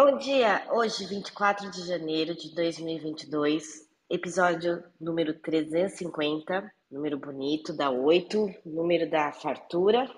Bom dia! Hoje, 24 de janeiro de 2022, episódio número 350, número bonito, da 8, número da fartura.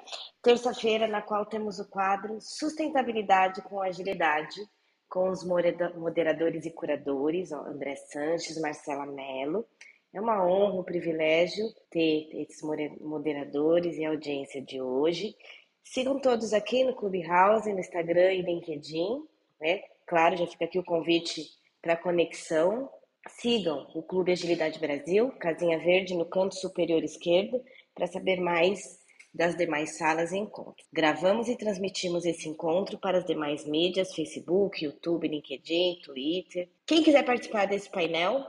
Terça-feira, na qual temos o quadro Sustentabilidade com Agilidade, com os moderadores e curadores, André Sanches, Marcela Mello. É uma honra, um privilégio ter esses moderadores e audiência de hoje. Sigam todos aqui no Clubhouse, no Instagram e LinkedIn, né? Claro, já fica aqui o convite para conexão. Sigam o Clube Agilidade Brasil, casinha verde no canto superior esquerdo, para saber mais das demais salas e encontros. Gravamos e transmitimos esse encontro para as demais mídias, Facebook, YouTube, LinkedIn, Twitter. Quem quiser participar desse painel,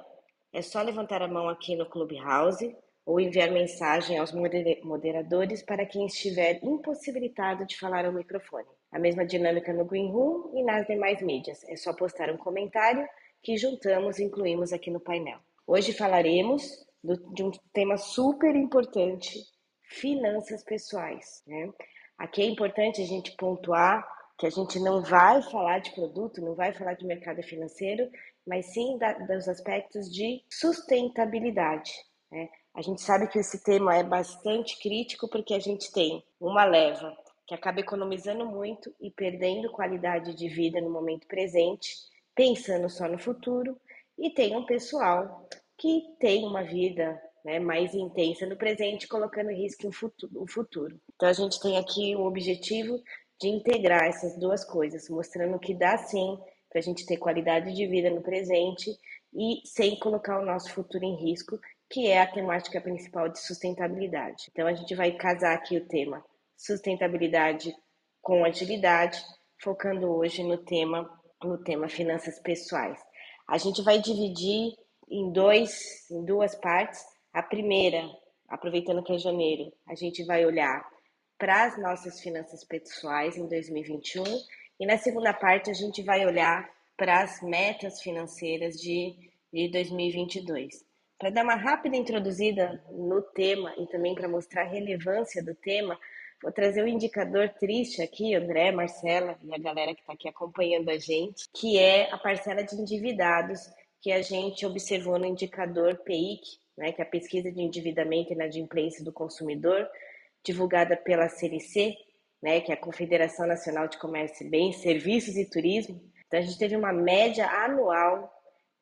é só levantar a mão aqui no Clubhouse ou enviar mensagem aos moderadores para quem estiver impossibilitado de falar ao microfone. A mesma dinâmica no Green Room e nas demais mídias. É só postar um comentário que juntamos e incluímos aqui no painel. Hoje falaremos do, de um tema super importante, finanças pessoais. Né? Aqui é importante a gente pontuar que a gente não vai falar de produto, não vai falar de mercado financeiro, mas sim da, dos aspectos de sustentabilidade. Né? A gente sabe que esse tema é bastante crítico porque a gente tem uma leva que acaba economizando muito e perdendo qualidade de vida no momento presente, pensando só no futuro, e tem um pessoal que tem uma vida né, mais intensa no presente, colocando em risco o futuro. Então a gente tem aqui o objetivo de integrar essas duas coisas, mostrando que dá sim para a gente ter qualidade de vida no presente e sem colocar o nosso futuro em risco que é a temática principal de sustentabilidade. Então, a gente vai casar aqui o tema sustentabilidade com agilidade, focando hoje no tema, no tema finanças pessoais. A gente vai dividir em, dois, em duas partes. A primeira, aproveitando que é janeiro, a gente vai olhar para as nossas finanças pessoais em 2021 e na segunda parte a gente vai olhar para as metas financeiras de, de 2022. Para dar uma rápida introduzida no tema e também para mostrar a relevância do tema, vou trazer um indicador triste aqui, André, Marcela e a galera que está aqui acompanhando a gente, que é a parcela de endividados que a gente observou no indicador PIC, né, que é a pesquisa de endividamento e inadimplência do consumidor, divulgada pela CNC, né, que é a Confederação Nacional de Comércio e Bens, Serviços e Turismo. Então, a gente teve uma média anual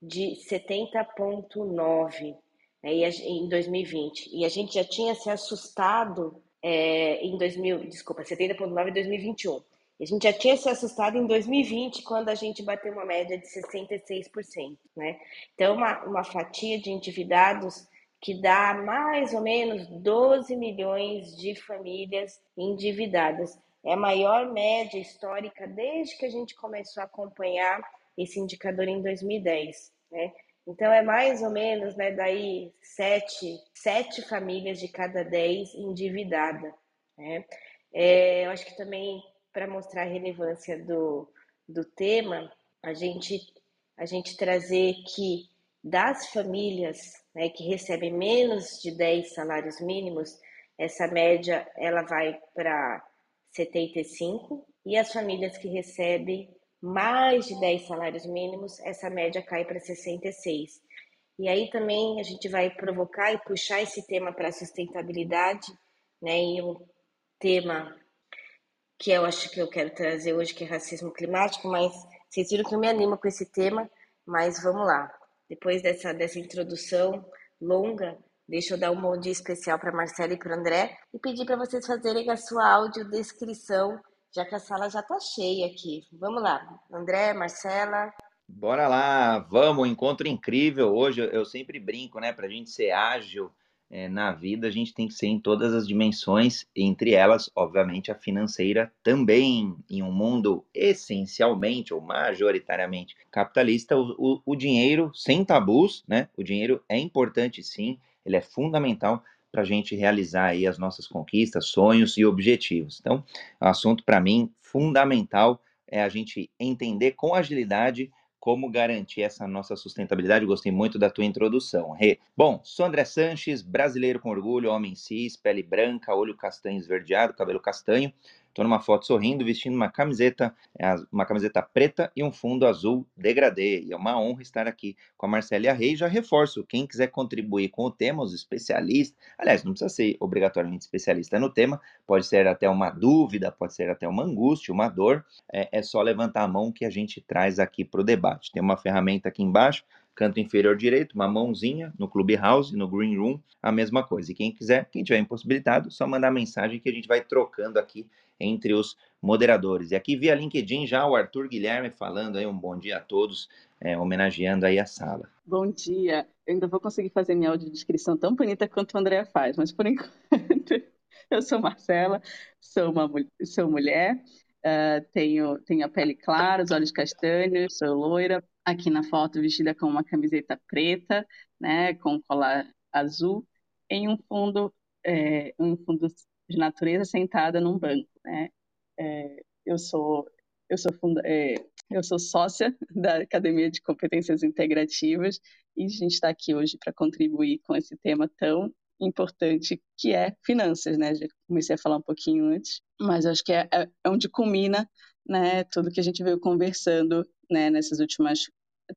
de 70,9 né, em 2020. E a gente já tinha se assustado é, em 2000, desculpa, 70,9 em 2021. E a gente já tinha se assustado em 2020, quando a gente bateu uma média de 66%. Né? Então, uma, uma fatia de endividados que dá mais ou menos 12 milhões de famílias endividadas. É a maior média histórica desde que a gente começou a acompanhar esse indicador em 2010, né? Então é mais ou menos, né, daí sete, sete famílias de cada dez endividada, né? É, eu acho que também para mostrar a relevância do, do tema, a gente a gente trazer que das famílias né, que recebem menos de 10 salários mínimos, essa média ela vai para 75 e as famílias que recebem mais de 10 salários mínimos, essa média cai para 66. E aí também a gente vai provocar e puxar esse tema para a sustentabilidade, né? E um tema que eu acho que eu quero trazer hoje, que é racismo climático, mas vocês viram que eu me animo com esse tema, mas vamos lá. Depois dessa, dessa introdução longa, deixa eu dar um bom dia especial para Marcela e para André e pedir para vocês fazerem a sua audiodescrição já que a sala já está cheia aqui. Vamos lá, André, Marcela. Bora lá, vamos, encontro incrível. Hoje eu sempre brinco, né? Para a gente ser ágil é, na vida, a gente tem que ser em todas as dimensões, entre elas, obviamente, a financeira também. Em um mundo essencialmente ou majoritariamente capitalista, o, o, o dinheiro sem tabus, né? O dinheiro é importante sim, ele é fundamental para a gente realizar aí as nossas conquistas, sonhos e objetivos. Então, o assunto para mim fundamental é a gente entender com agilidade como garantir essa nossa sustentabilidade. Gostei muito da tua introdução, Rê. Bom, sou André Sanches, brasileiro com orgulho, homem cis, pele branca, olho castanho esverdeado, cabelo castanho. Estou numa foto sorrindo, vestindo uma camiseta, é, uma camiseta preta e um fundo azul degradê. E é uma honra estar aqui com a Marcélia Reis. Já reforço, quem quiser contribuir com o tema, os especialistas, aliás, não precisa ser obrigatoriamente especialista no tema, pode ser até uma dúvida, pode ser até uma angústia, uma dor, é, é só levantar a mão que a gente traz aqui para o debate. Tem uma ferramenta aqui embaixo, canto inferior direito, uma mãozinha no Clubhouse, no Green Room, a mesma coisa. E quem quiser, quem tiver impossibilitado, só mandar mensagem que a gente vai trocando aqui entre os moderadores. E aqui via LinkedIn já o Arthur Guilherme falando aí um bom dia a todos, é, homenageando aí a sala. Bom dia. Eu ainda vou conseguir fazer minha audiodescrição tão bonita quanto o André faz, mas por enquanto eu sou Marcela, sou uma sou mulher, uh, tenho, tenho a pele clara, os olhos castanhos, sou loira, aqui na foto vestida com uma camiseta preta, né, com colar azul, em um fundo, é, um fundo de natureza sentada num banco, né. É, eu sou eu sou funda, é, eu sou sócia da Academia de Competências Integrativas e a gente está aqui hoje para contribuir com esse tema tão importante que é finanças, né? Já comecei a falar um pouquinho antes, mas acho que é, é, é onde culmina, né? Tudo que a gente veio conversando, né? Nessas últimas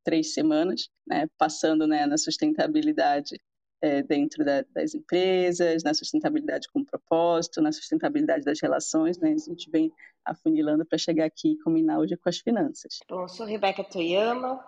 três semanas, né, passando né, na sustentabilidade é, dentro da, das empresas, na sustentabilidade com propósito, na sustentabilidade das relações, né, a gente vem afunilando para chegar aqui e combinar hoje com as finanças. Bom, sou Rebeca Toyama,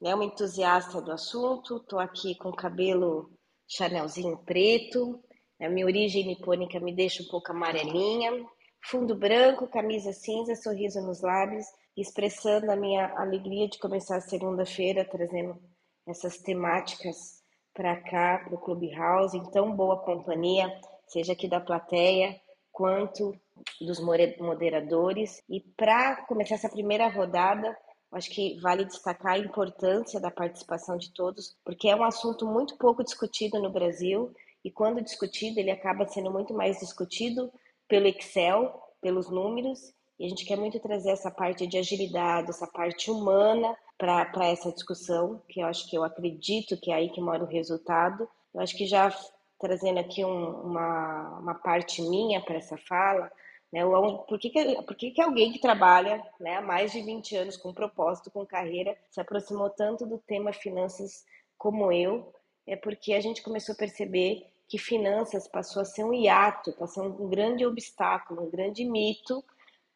né, uma entusiasta do assunto, estou aqui com o cabelo chanelzinho preto, a minha origem nipônica me deixa um pouco amarelinha, fundo branco, camisa cinza, sorriso nos lábios, expressando a minha alegria de começar a segunda-feira trazendo essas temáticas para cá, para o Clubhouse, em tão boa companhia, seja aqui da plateia quanto dos moderadores. E para começar essa primeira rodada, acho que vale destacar a importância da participação de todos, porque é um assunto muito pouco discutido no Brasil e quando discutido, ele acaba sendo muito mais discutido pelo Excel, pelos números e a gente quer muito trazer essa parte de agilidade, essa parte humana para essa discussão, que eu acho que eu acredito que é aí que mora o resultado. Eu acho que já trazendo aqui um, uma, uma parte minha para essa fala, né, por, que, que, por que, que alguém que trabalha né, há mais de 20 anos com propósito, com carreira, se aproximou tanto do tema finanças como eu? É porque a gente começou a perceber que finanças passou a ser um hiato, passou a ser um grande obstáculo, um grande mito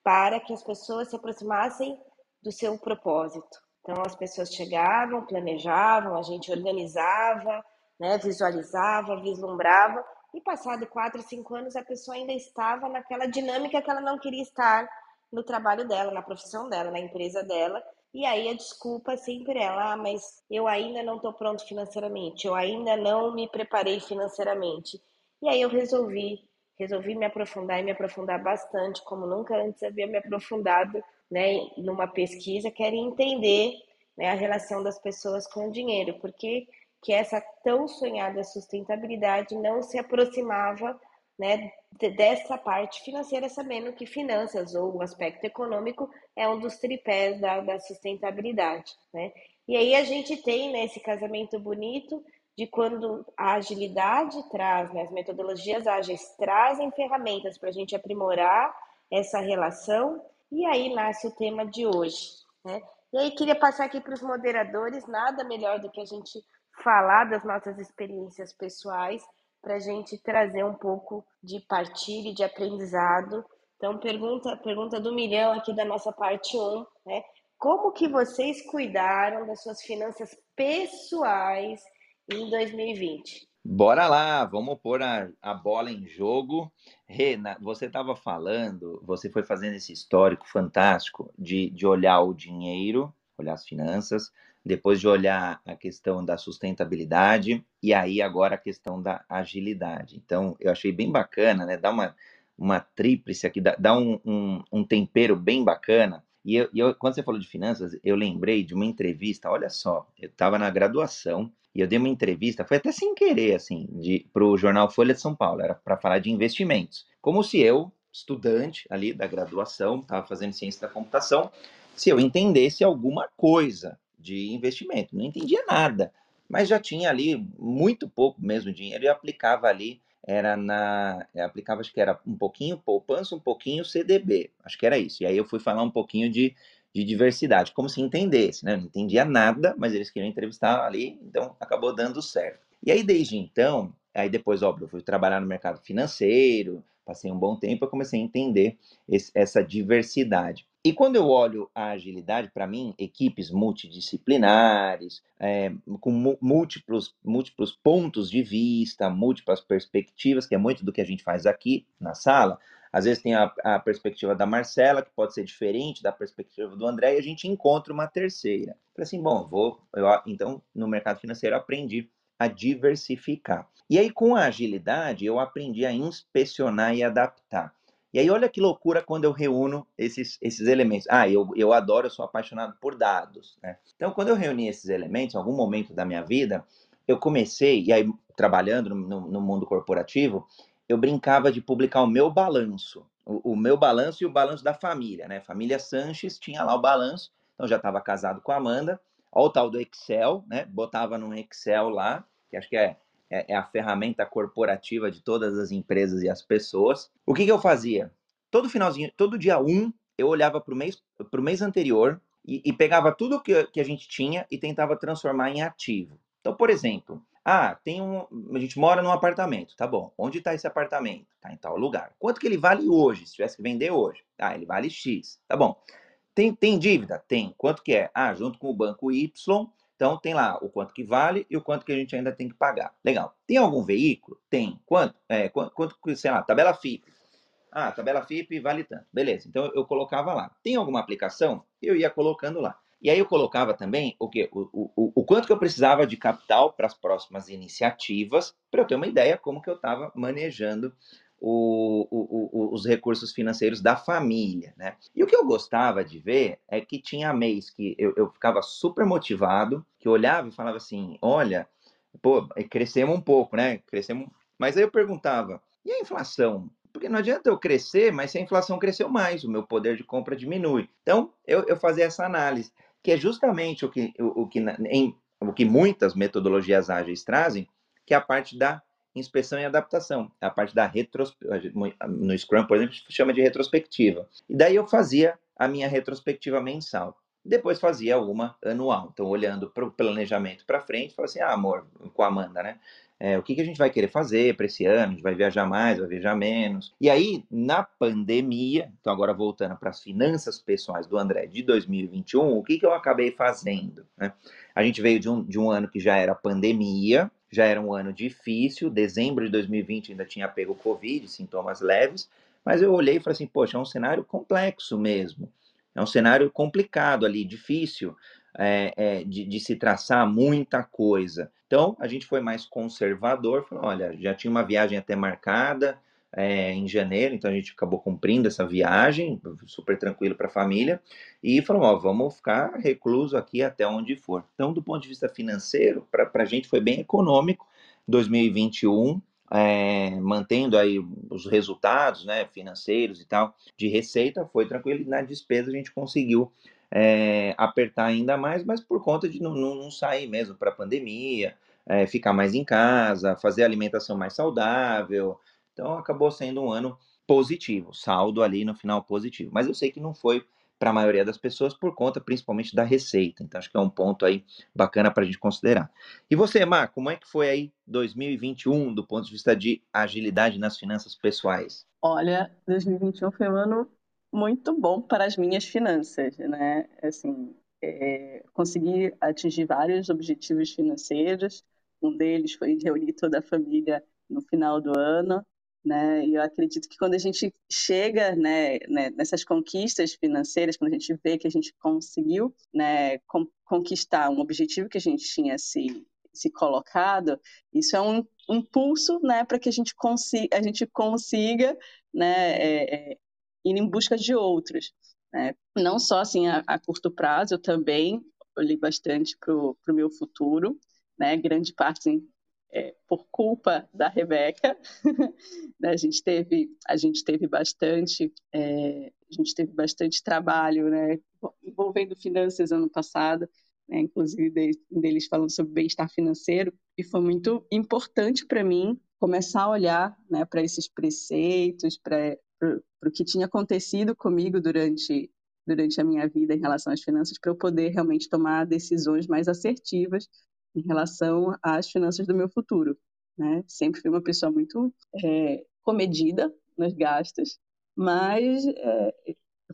para que as pessoas se aproximassem do seu propósito. Então, as pessoas chegavam, planejavam, a gente organizava, né, visualizava, vislumbrava, e passado quatro, cinco anos, a pessoa ainda estava naquela dinâmica que ela não queria estar no trabalho dela, na profissão dela, na empresa dela. E aí a desculpa sempre é, ah, mas eu ainda não estou pronto financeiramente, eu ainda não me preparei financeiramente. E aí eu resolvi resolvi me aprofundar e me aprofundar bastante, como nunca antes havia me aprofundado né, numa pesquisa, quero entender né, a relação das pessoas com o dinheiro, porque que essa tão sonhada sustentabilidade não se aproximava né, dessa parte financeira, sabendo que finanças ou o aspecto econômico é um dos tripés da, da sustentabilidade. Né? E aí a gente tem né, esse casamento bonito de quando a agilidade traz, né, as metodologias ágeis trazem ferramentas para a gente aprimorar essa relação, e aí nasce o tema de hoje. Né? E aí queria passar aqui para os moderadores, nada melhor do que a gente falar das nossas experiências pessoais para a gente trazer um pouco de partilha e de aprendizado. Então, pergunta, pergunta do milhão aqui da nossa parte 1, né? Como que vocês cuidaram das suas finanças pessoais em 2020. Bora lá, vamos pôr a, a bola em jogo. Rena, você estava falando, você foi fazendo esse histórico fantástico de, de olhar o dinheiro, olhar as finanças, depois de olhar a questão da sustentabilidade e aí agora a questão da agilidade. Então, eu achei bem bacana, né? Dá uma, uma tríplice aqui, dá, dá um, um, um tempero bem bacana. E eu, eu, quando você falou de finanças, eu lembrei de uma entrevista, olha só, eu estava na graduação e eu dei uma entrevista, foi até sem querer, assim, para o jornal Folha de São Paulo, era para falar de investimentos. Como se eu, estudante ali da graduação, estava fazendo ciência da computação, se eu entendesse alguma coisa de investimento. Não entendia nada, mas já tinha ali muito pouco mesmo dinheiro e aplicava ali era na. Eu aplicava, acho que era um pouquinho poupança, um pouquinho CDB. Acho que era isso. E aí eu fui falar um pouquinho de, de diversidade, como se entendesse, né? Não entendia nada, mas eles queriam entrevistar ali, então acabou dando certo. E aí, desde então, aí depois, óbvio, eu fui trabalhar no mercado financeiro, passei um bom tempo, eu comecei a entender esse, essa diversidade. E quando eu olho a agilidade, para mim, equipes multidisciplinares, é, com múltiplos, múltiplos pontos de vista, múltiplas perspectivas, que é muito do que a gente faz aqui na sala. Às vezes tem a, a perspectiva da Marcela, que pode ser diferente da perspectiva do André, e a gente encontra uma terceira. Falei assim, bom, vou, eu, então, no mercado financeiro aprendi a diversificar. E aí, com a agilidade, eu aprendi a inspecionar e adaptar. E aí, olha que loucura quando eu reúno esses, esses elementos. Ah, eu, eu adoro, eu sou apaixonado por dados. Né? Então, quando eu reuni esses elementos, em algum momento da minha vida, eu comecei, e aí, trabalhando no, no mundo corporativo, eu brincava de publicar o meu balanço. O, o, meu balanço e o balanço da família, né? Família Sanches tinha lá o balanço, então já estava casado com a Amanda. Olha o tal do Excel, né? Botava num Excel lá, que acho que é é, é a ferramenta corporativa de todas as empresas e as pessoas. O que, que eu fazia? Todo finalzinho, todo dia um, eu olhava para o mês, mês anterior e, e pegava tudo que, que a gente tinha e tentava transformar em ativo. Então, por exemplo, ah, tem um, a gente mora num apartamento, tá bom. Onde está esse apartamento? Tá em tal lugar. Quanto que ele vale hoje, se tivesse que vender hoje? Ah, ele vale X, tá bom. Tem, tem dívida? Tem. Quanto que é? Ah, junto com o banco Y, então tem lá o quanto que vale e o quanto que a gente ainda tem que pagar. Legal. Tem algum veículo? Tem. Quanto? É, quanto, quanto sei lá, tabela FIP. Ah, tabela FIP vale tanto. Beleza. Então eu colocava lá. Tem alguma aplicação? Eu ia colocando lá. E aí eu colocava também o, quê? o, o, o quanto que eu precisava de capital para as próximas iniciativas, para eu ter uma ideia como que eu estava manejando o, o, os recursos financeiros da família, né? E o que eu gostava de ver é que tinha mês que eu, eu ficava super motivado, que olhava e falava assim, olha, pô, crescemos um pouco, né? Crescemos, mas aí eu perguntava, e a inflação? Porque não adianta eu crescer, mas se a inflação cresceu mais, o meu poder de compra diminui. Então, eu, eu fazia essa análise, que é justamente o que, o, o que, em, o que muitas metodologias ágeis trazem, que é a parte da inspeção e adaptação, a parte da retrospectiva, no Scrum, por exemplo, chama de retrospectiva. E daí eu fazia a minha retrospectiva mensal. Depois fazia uma anual. Então, olhando para o planejamento para frente, falava assim: ah, amor, com a Amanda, né? É, o que, que a gente vai querer fazer para esse ano? A gente vai viajar mais, vai viajar menos. E aí, na pandemia, então agora voltando para as finanças pessoais do André de 2021, o que, que eu acabei fazendo? Né? A gente veio de um, de um ano que já era pandemia, já era um ano difícil, dezembro de 2020 ainda tinha pego Covid, sintomas leves, mas eu olhei e falei assim, poxa, é um cenário complexo mesmo, é um cenário complicado ali, difícil é, é, de, de, se traçar muita coisa. Então, a gente foi mais conservador, falou, olha, já tinha uma viagem até marcada, é, em janeiro, então a gente acabou cumprindo essa viagem, super tranquilo para a família, e falou: ó, vamos ficar recluso aqui até onde for. Então, do ponto de vista financeiro, para a gente foi bem econômico, 2021, é, mantendo aí os resultados né, financeiros e tal, de receita, foi tranquilo, e na despesa a gente conseguiu é, apertar ainda mais, mas por conta de não, não, sair mesmo para a pandemia, é, ficar mais em casa, fazer alimentação mais saudável, então acabou sendo um ano positivo, saldo ali no final positivo. Mas eu sei que não foi para a maioria das pessoas por conta principalmente da receita. Então acho que é um ponto aí bacana para a gente considerar. E você, Mar, como é que foi aí 2021 do ponto de vista de agilidade nas finanças pessoais? Olha, 2021 foi um ano muito bom para as minhas finanças, né? Assim, é, consegui atingir vários objetivos financeiros. Um deles foi reunir toda a família no final do ano né? E eu acredito que quando a gente chega né, né, nessas conquistas financeiras, quando a gente vê que a gente conseguiu né, conquistar um objetivo que a gente tinha se, se colocado, isso é um impulso né, para que a gente consiga, a gente consiga né, é, é, ir em busca de outros. Né? Não só assim a, a curto prazo, eu também olhei bastante para o meu futuro, né? grande parte é, por culpa da Rebeca. Né, a gente teve a gente teve bastante é, a gente teve bastante trabalho, né, envolvendo finanças ano passado, né, inclusive deles falando sobre bem-estar financeiro e foi muito importante para mim começar a olhar né, para esses preceitos, para o que tinha acontecido comigo durante, durante a minha vida em relação às finanças, para eu poder realmente tomar decisões mais assertivas em relação às finanças do meu futuro. Né? Sempre fui uma pessoa muito é, comedida nos gastos, mas é,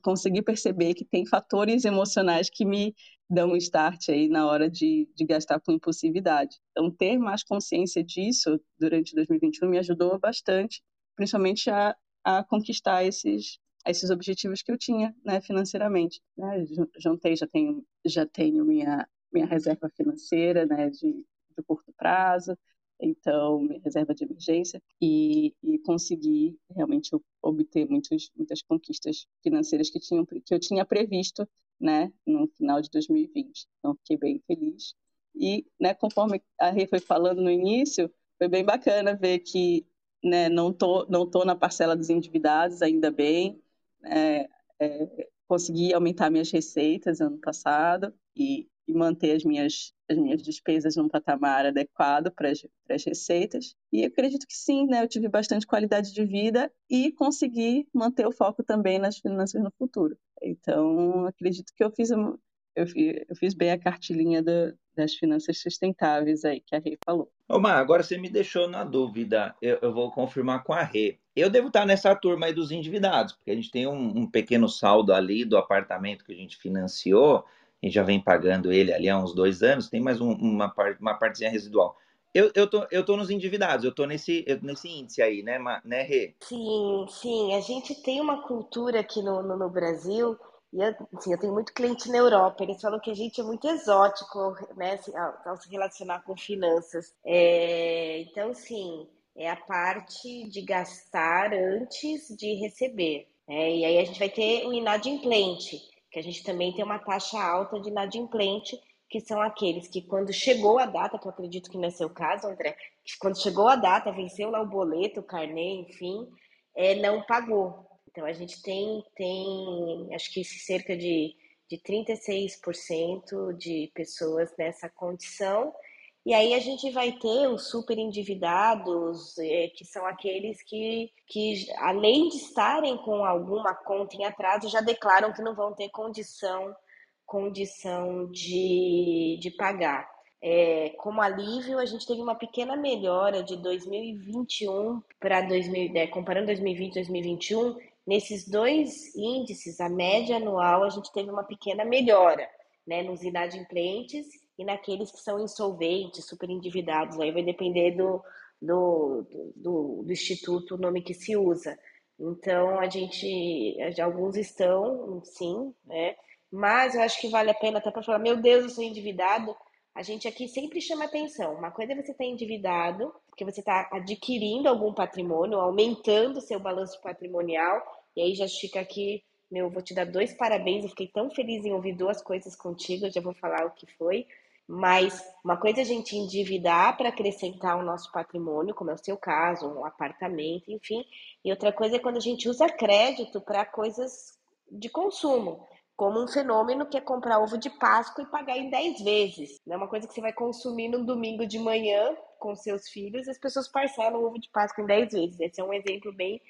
consegui perceber que tem fatores emocionais que me dão um start aí na hora de, de gastar com impulsividade. Então, ter mais consciência disso durante 2021 me ajudou bastante, principalmente a, a conquistar esses, esses objetivos que eu tinha né, financeiramente. Né? Juntei, já tenho, já tenho minha, minha reserva financeira né, de, de curto prazo, então minha reserva de emergência e, e consegui realmente obter muitos, muitas conquistas financeiras que, tinham, que eu tinha previsto né, no final de 2020. Então fiquei bem feliz e né, conforme a Rê foi falando no início, foi bem bacana ver que né, não tô não tô na parcela dos endividados ainda bem, é, é, consegui aumentar minhas receitas ano passado e, e manter as minhas as minhas despesas num patamar adequado para as receitas. E acredito que sim, né? Eu tive bastante qualidade de vida e consegui manter o foco também nas finanças no futuro. Então, acredito que eu fiz, eu fiz, eu fiz bem a cartilinha do, das finanças sustentáveis aí que a Rê falou. Ô, Mar, agora você me deixou na dúvida. Eu, eu, vou confirmar com a Rê. Eu devo estar nessa turma aí dos endividados, porque a gente tem um, um pequeno saldo ali do apartamento que a gente financiou gente já vem pagando ele ali há uns dois anos, tem mais um, uma, parte, uma partezinha residual. Eu, eu, tô, eu tô nos endividados, eu tô nesse, nesse índice aí, né, né, Rê? Sim, sim. A gente tem uma cultura aqui no, no, no Brasil, e eu, assim, eu tenho muito cliente na Europa, eles falam que a gente é muito exótico, né, assim, ao, ao, se relacionar com finanças. É, então, sim, é a parte de gastar antes de receber. É, e aí a gente vai ter o inadimplente que a gente também tem uma taxa alta de inadimplente, que são aqueles que quando chegou a data, que eu acredito que não é seu caso, André, que quando chegou a data, venceu lá o boleto, o carnê, enfim, é, não pagou. Então a gente tem, tem acho que cerca de, de 36% de pessoas nessa condição, e aí a gente vai ter os super endividados, é, que são aqueles que, que, além de estarem com alguma conta em atraso, já declaram que não vão ter condição, condição de, de pagar. É, como alívio, a gente teve uma pequena melhora de 2021 para 2010, comparando 2020 e 2021. Nesses dois índices, a média anual, a gente teve uma pequena melhora né, nos inadimplentes e naqueles que são insolventes, super endividados. Aí vai depender do, do, do, do instituto, o nome que se usa. Então, a gente, alguns estão, sim, né? Mas eu acho que vale a pena até para falar, meu Deus, eu sou endividado. A gente aqui sempre chama atenção. Uma coisa é você estar tá endividado, porque você está adquirindo algum patrimônio, aumentando seu balanço patrimonial, e aí já fica aqui, meu, vou te dar dois parabéns. Eu fiquei tão feliz em ouvir duas coisas contigo, já vou falar o que foi. Mas uma coisa é a gente endividar para acrescentar o nosso patrimônio, como é o seu caso, um apartamento, enfim. E outra coisa é quando a gente usa crédito para coisas de consumo, como um fenômeno que é comprar ovo de Páscoa e pagar em 10 vezes. É uma coisa que você vai consumir no domingo de manhã com seus filhos as pessoas parcelam ovo de Páscoa em 10 vezes. Esse é um exemplo bem,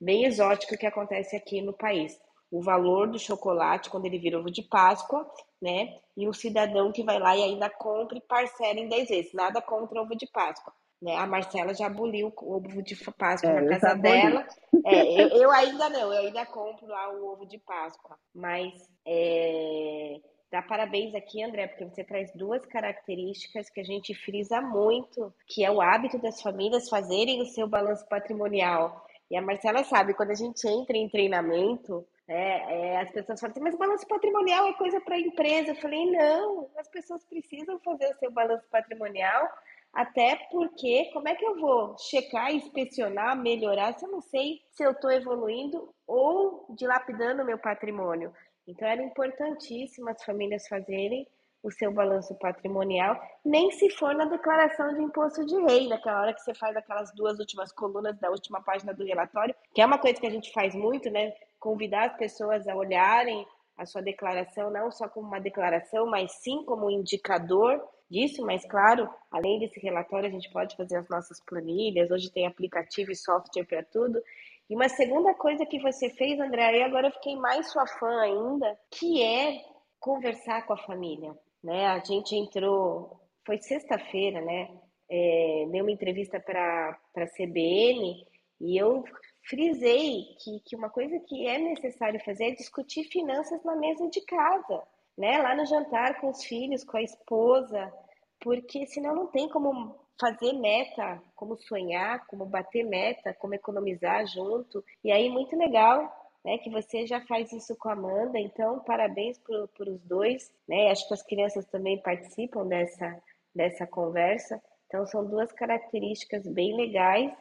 bem exótico que acontece aqui no país o valor do chocolate quando ele vira ovo de Páscoa, né? E um cidadão que vai lá e ainda compra e parcela em 10 vezes. Nada contra ovo de Páscoa. Né? A Marcela já aboliu o ovo de Páscoa é, na casa dela. É, eu, eu, ainda não, eu ainda compro lá o ovo de Páscoa. Mas é, dá parabéns aqui, André, porque você traz duas características que a gente frisa muito, que é o hábito das famílias fazerem o seu balanço patrimonial. E a Marcela sabe, quando a gente entra em treinamento, é, é, as pessoas falam assim, mas balanço patrimonial é coisa para empresa. Eu falei, não, as pessoas precisam fazer o seu balanço patrimonial, até porque como é que eu vou checar, inspecionar, melhorar se eu não sei se eu estou evoluindo ou dilapidando o meu patrimônio? Então era importantíssimo as famílias fazerem o seu balanço patrimonial, nem se for na declaração de imposto de renda, aquela hora que você faz aquelas duas últimas colunas da última página do relatório, que é uma coisa que a gente faz muito, né? Convidar as pessoas a olharem a sua declaração não só como uma declaração, mas sim como um indicador disso, mas claro, além desse relatório, a gente pode fazer as nossas planilhas, hoje tem aplicativo e software para tudo. E uma segunda coisa que você fez, André, e agora eu fiquei mais sua fã ainda, que é conversar com a família. Né? A gente entrou, foi sexta-feira, né? É, dei uma entrevista para a CBN e eu frisei que, que uma coisa que é necessário fazer é discutir finanças na mesa de casa, né? Lá no jantar com os filhos, com a esposa, porque senão não tem como fazer meta, como sonhar, como bater meta, como economizar junto. E aí, muito legal, né, que você já faz isso com a Amanda. Então, parabéns por os dois, né? Acho que as crianças também participam dessa, dessa conversa. Então, são duas características bem legais.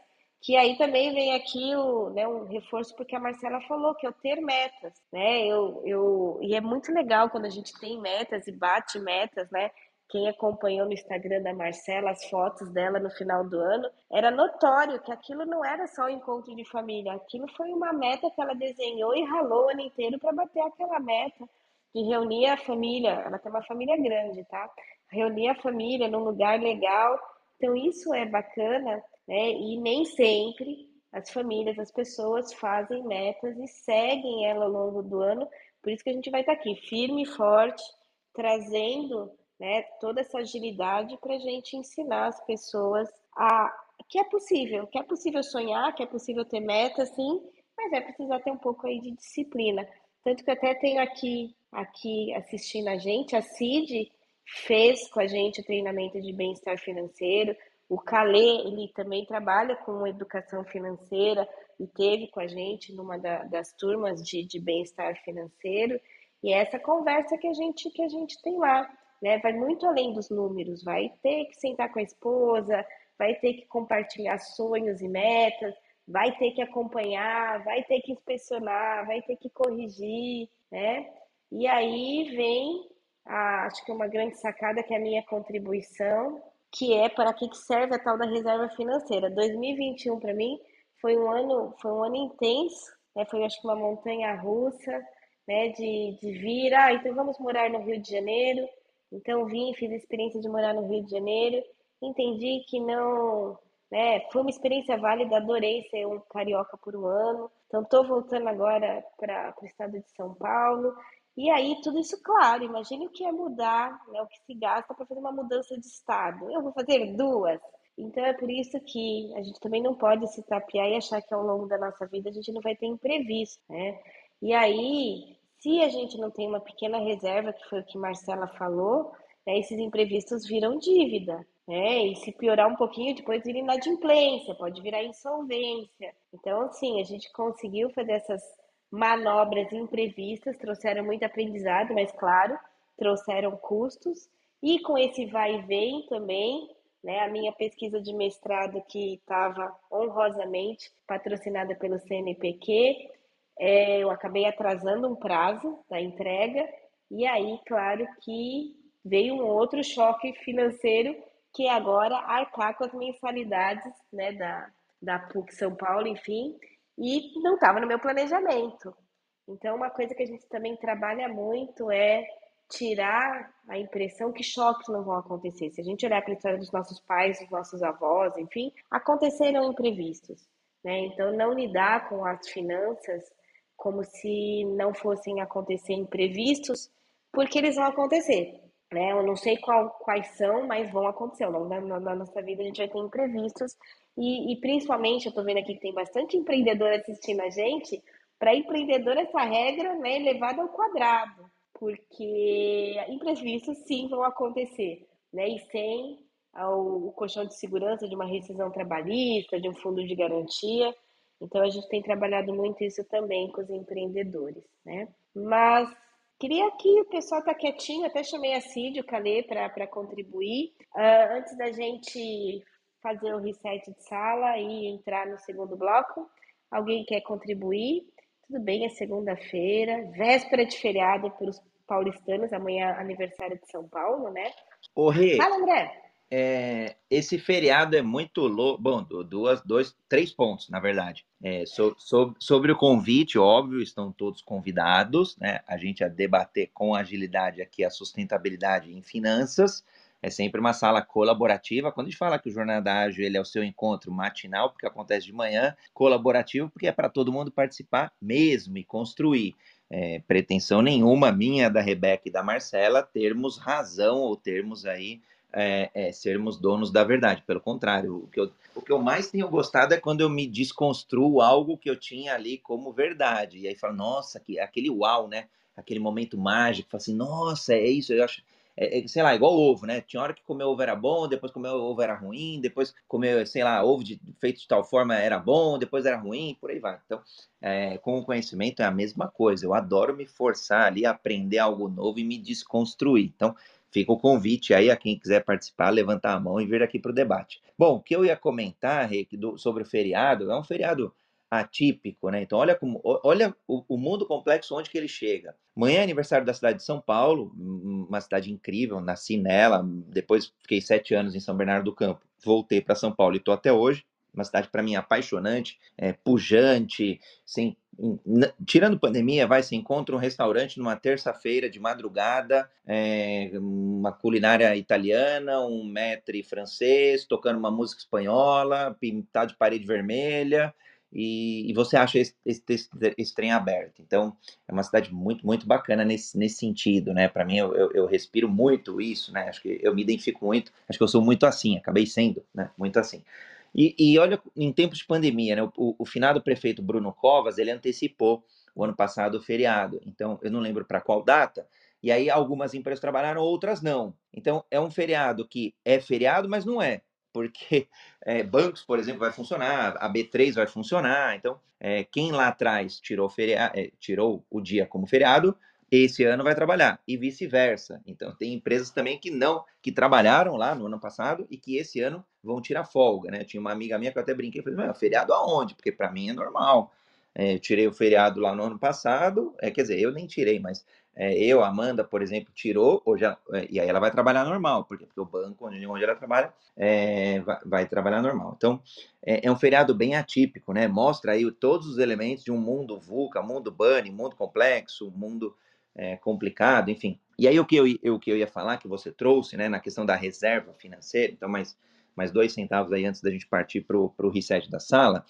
Que aí também vem aqui o, né, um reforço porque a Marcela falou que é o ter metas, né? Eu, eu, e é muito legal quando a gente tem metas e bate metas, né? quem acompanhou no Instagram da Marcela as fotos dela no final do ano, era notório que aquilo não era só um encontro de família, aquilo foi uma meta que ela desenhou e ralou o ano inteiro para bater aquela meta de reunir a família. Ela tem uma família grande, tá? Reunir a família num lugar legal. Então, isso é bacana, né? E nem sempre as famílias, as pessoas fazem metas e seguem ela ao longo do ano. Por isso que a gente vai estar aqui, firme e forte, trazendo né, toda essa agilidade para a gente ensinar as pessoas a que é possível, que é possível sonhar, que é possível ter meta, sim, mas é precisar ter um pouco aí de disciplina. Tanto que até tenho aqui, aqui assistindo a gente, a Cid fez com a gente o treinamento de bem-estar financeiro, o Calê, ele também trabalha com educação financeira e teve com a gente numa da, das turmas de, de bem-estar financeiro, e é essa conversa que a gente que a gente tem lá né? Vai muito além dos números, vai ter que sentar com a esposa, vai ter que compartilhar sonhos e metas, vai ter que acompanhar, vai ter que inspecionar, vai ter que corrigir, né? E aí vem, a, acho que uma grande sacada que é a minha contribuição, que é para que serve a tal da reserva financeira. 2021 para mim foi um ano, foi um ano intenso, né? Foi acho que uma montanha russa, né? De, de vir, ah, então vamos morar no Rio de Janeiro, então vim, fiz a experiência de morar no Rio de Janeiro, entendi que não, né, foi uma experiência válida, adorei ser um carioca por um ano. Então estou voltando agora para o estado de São Paulo. E aí tudo isso, claro, imagine o que é mudar, né, o que se gasta para fazer uma mudança de estado. Eu vou fazer duas. Então é por isso que a gente também não pode se tapear e achar que ao longo da nossa vida a gente não vai ter imprevisto, né? E aí se a gente não tem uma pequena reserva, que foi o que Marcela falou, né, esses imprevistos viram dívida. Né? E se piorar um pouquinho, depois vira inadimplência, pode virar insolvência. Então, assim, a gente conseguiu fazer essas manobras imprevistas, trouxeram muito aprendizado, mas, claro, trouxeram custos. E com esse vai e vem também, né, a minha pesquisa de mestrado que estava honrosamente patrocinada pelo CNPq, é, eu acabei atrasando um prazo da entrega, e aí, claro que veio um outro choque financeiro, que é agora arcar com as mensalidades né, da, da PUC São Paulo, enfim, e não estava no meu planejamento. Então, uma coisa que a gente também trabalha muito é tirar a impressão que choques não vão acontecer. Se a gente olhar para a história dos nossos pais, dos nossos avós, enfim, aconteceram imprevistos. Né? Então, não lidar com as finanças como se não fossem acontecer imprevistos, porque eles vão acontecer. Né? Eu não sei qual, quais são, mas vão acontecer. Ao longo da, da nossa vida a gente vai ter imprevistos. E, e principalmente, eu estou vendo aqui que tem bastante empreendedor assistindo a gente. Para empreendedor, essa regra né, é levada ao quadrado, porque imprevistos sim vão acontecer. Né? E sem o colchão de segurança de uma rescisão trabalhista, de um fundo de garantia, então a gente tem trabalhado muito isso também com os empreendedores, né? Mas queria que o pessoal tá quietinho, até chamei a Cid, o Calê, para contribuir. Uh, antes da gente fazer o reset de sala e entrar no segundo bloco, alguém quer contribuir? Tudo bem, é segunda-feira, véspera de feriado para os paulistanos, amanhã é aniversário de São Paulo, né? Ô, Rê, Fala, André! é, esse feriado é muito louco. Bom, duas, dois, três pontos, na verdade. É, so, so, sobre o convite, óbvio, estão todos convidados, né? A gente a debater com agilidade aqui a sustentabilidade em finanças. É sempre uma sala colaborativa. Quando a gente fala que o Jornada Ágil ele é o seu encontro matinal, porque acontece de manhã, colaborativo, porque é para todo mundo participar mesmo e construir. É, pretensão nenhuma minha, da Rebeca e da Marcela, termos razão ou termos aí é, é, sermos donos da verdade. Pelo contrário, o que, eu, o que eu mais tenho gostado é quando eu me desconstruo algo que eu tinha ali como verdade. E aí falo, nossa, que, aquele uau, né? Aquele momento mágico, falo assim, nossa, é isso, eu acho é, é, sei lá, igual ovo, né? Tinha hora que comer ovo era bom, depois comer ovo era ruim, depois comer, sei lá, ovo de, feito de tal forma era bom, depois era ruim, por aí vai. Então, é, com o conhecimento é a mesma coisa. Eu adoro me forçar ali a aprender algo novo e me desconstruir. Então, fica o convite aí a quem quiser participar, levantar a mão e vir aqui para o debate. Bom, o que eu ia comentar, Rick, do, sobre o feriado, é um feriado atípico, né? Então, olha, como, olha o, o, mundo complexo onde que ele chega. Amanhã é aniversário da cidade de São Paulo, uma cidade incrível, nasci nela, depois fiquei sete anos em São Bernardo do Campo, voltei para São Paulo e estou até hoje. Uma cidade, para mim, apaixonante, é, pujante, sem, tirando pandemia, vai, se encontra um restaurante numa terça-feira de madrugada, é, uma culinária italiana, um maître francês, tocando uma música espanhola, pintado de parede vermelha, e, e você acha esse, esse, esse, trem aberto. Então, é uma cidade muito, muito bacana nesse, nesse sentido, né? Para mim, eu, eu, eu, respiro muito isso, né? Acho que eu me identifico muito, acho que eu sou muito assim, acabei sendo, né? Muito assim. E, e olha, em tempos de pandemia, né? O, o finado prefeito Bruno Covas, ele antecipou o ano passado o feriado. Então, eu não lembro para qual data, e aí algumas empresas trabalharam, outras não. Então, é um feriado que é feriado, mas não é porque é, bancos, por exemplo, vai funcionar, a B3 vai funcionar. Então, é, quem lá atrás tirou, feriado, é, tirou o dia como feriado, esse ano vai trabalhar e vice-versa. Então, tem empresas também que não, que trabalharam lá no ano passado e que esse ano vão tirar folga, né? Tinha uma amiga minha que eu até brinquei, falei, feriado aonde? Porque para mim é normal. É, eu tirei o feriado lá no ano passado, é, quer dizer, eu nem tirei, mas é, eu, Amanda, por exemplo, tirou, ou já, é, e aí ela vai trabalhar normal, porque, o banco onde, onde ela trabalha é, vai, vai, trabalhar normal. Então, é, é, um feriado bem atípico, né? Mostra aí todos os elementos de um mundo VUCA, mundo bunny, mundo complexo, mundo é, complicado, enfim. E aí o que, eu, o que eu ia falar, que você trouxe, né, na questão da reserva financeira, então mais, mais dois centavos aí antes da gente partir para o reset da sala,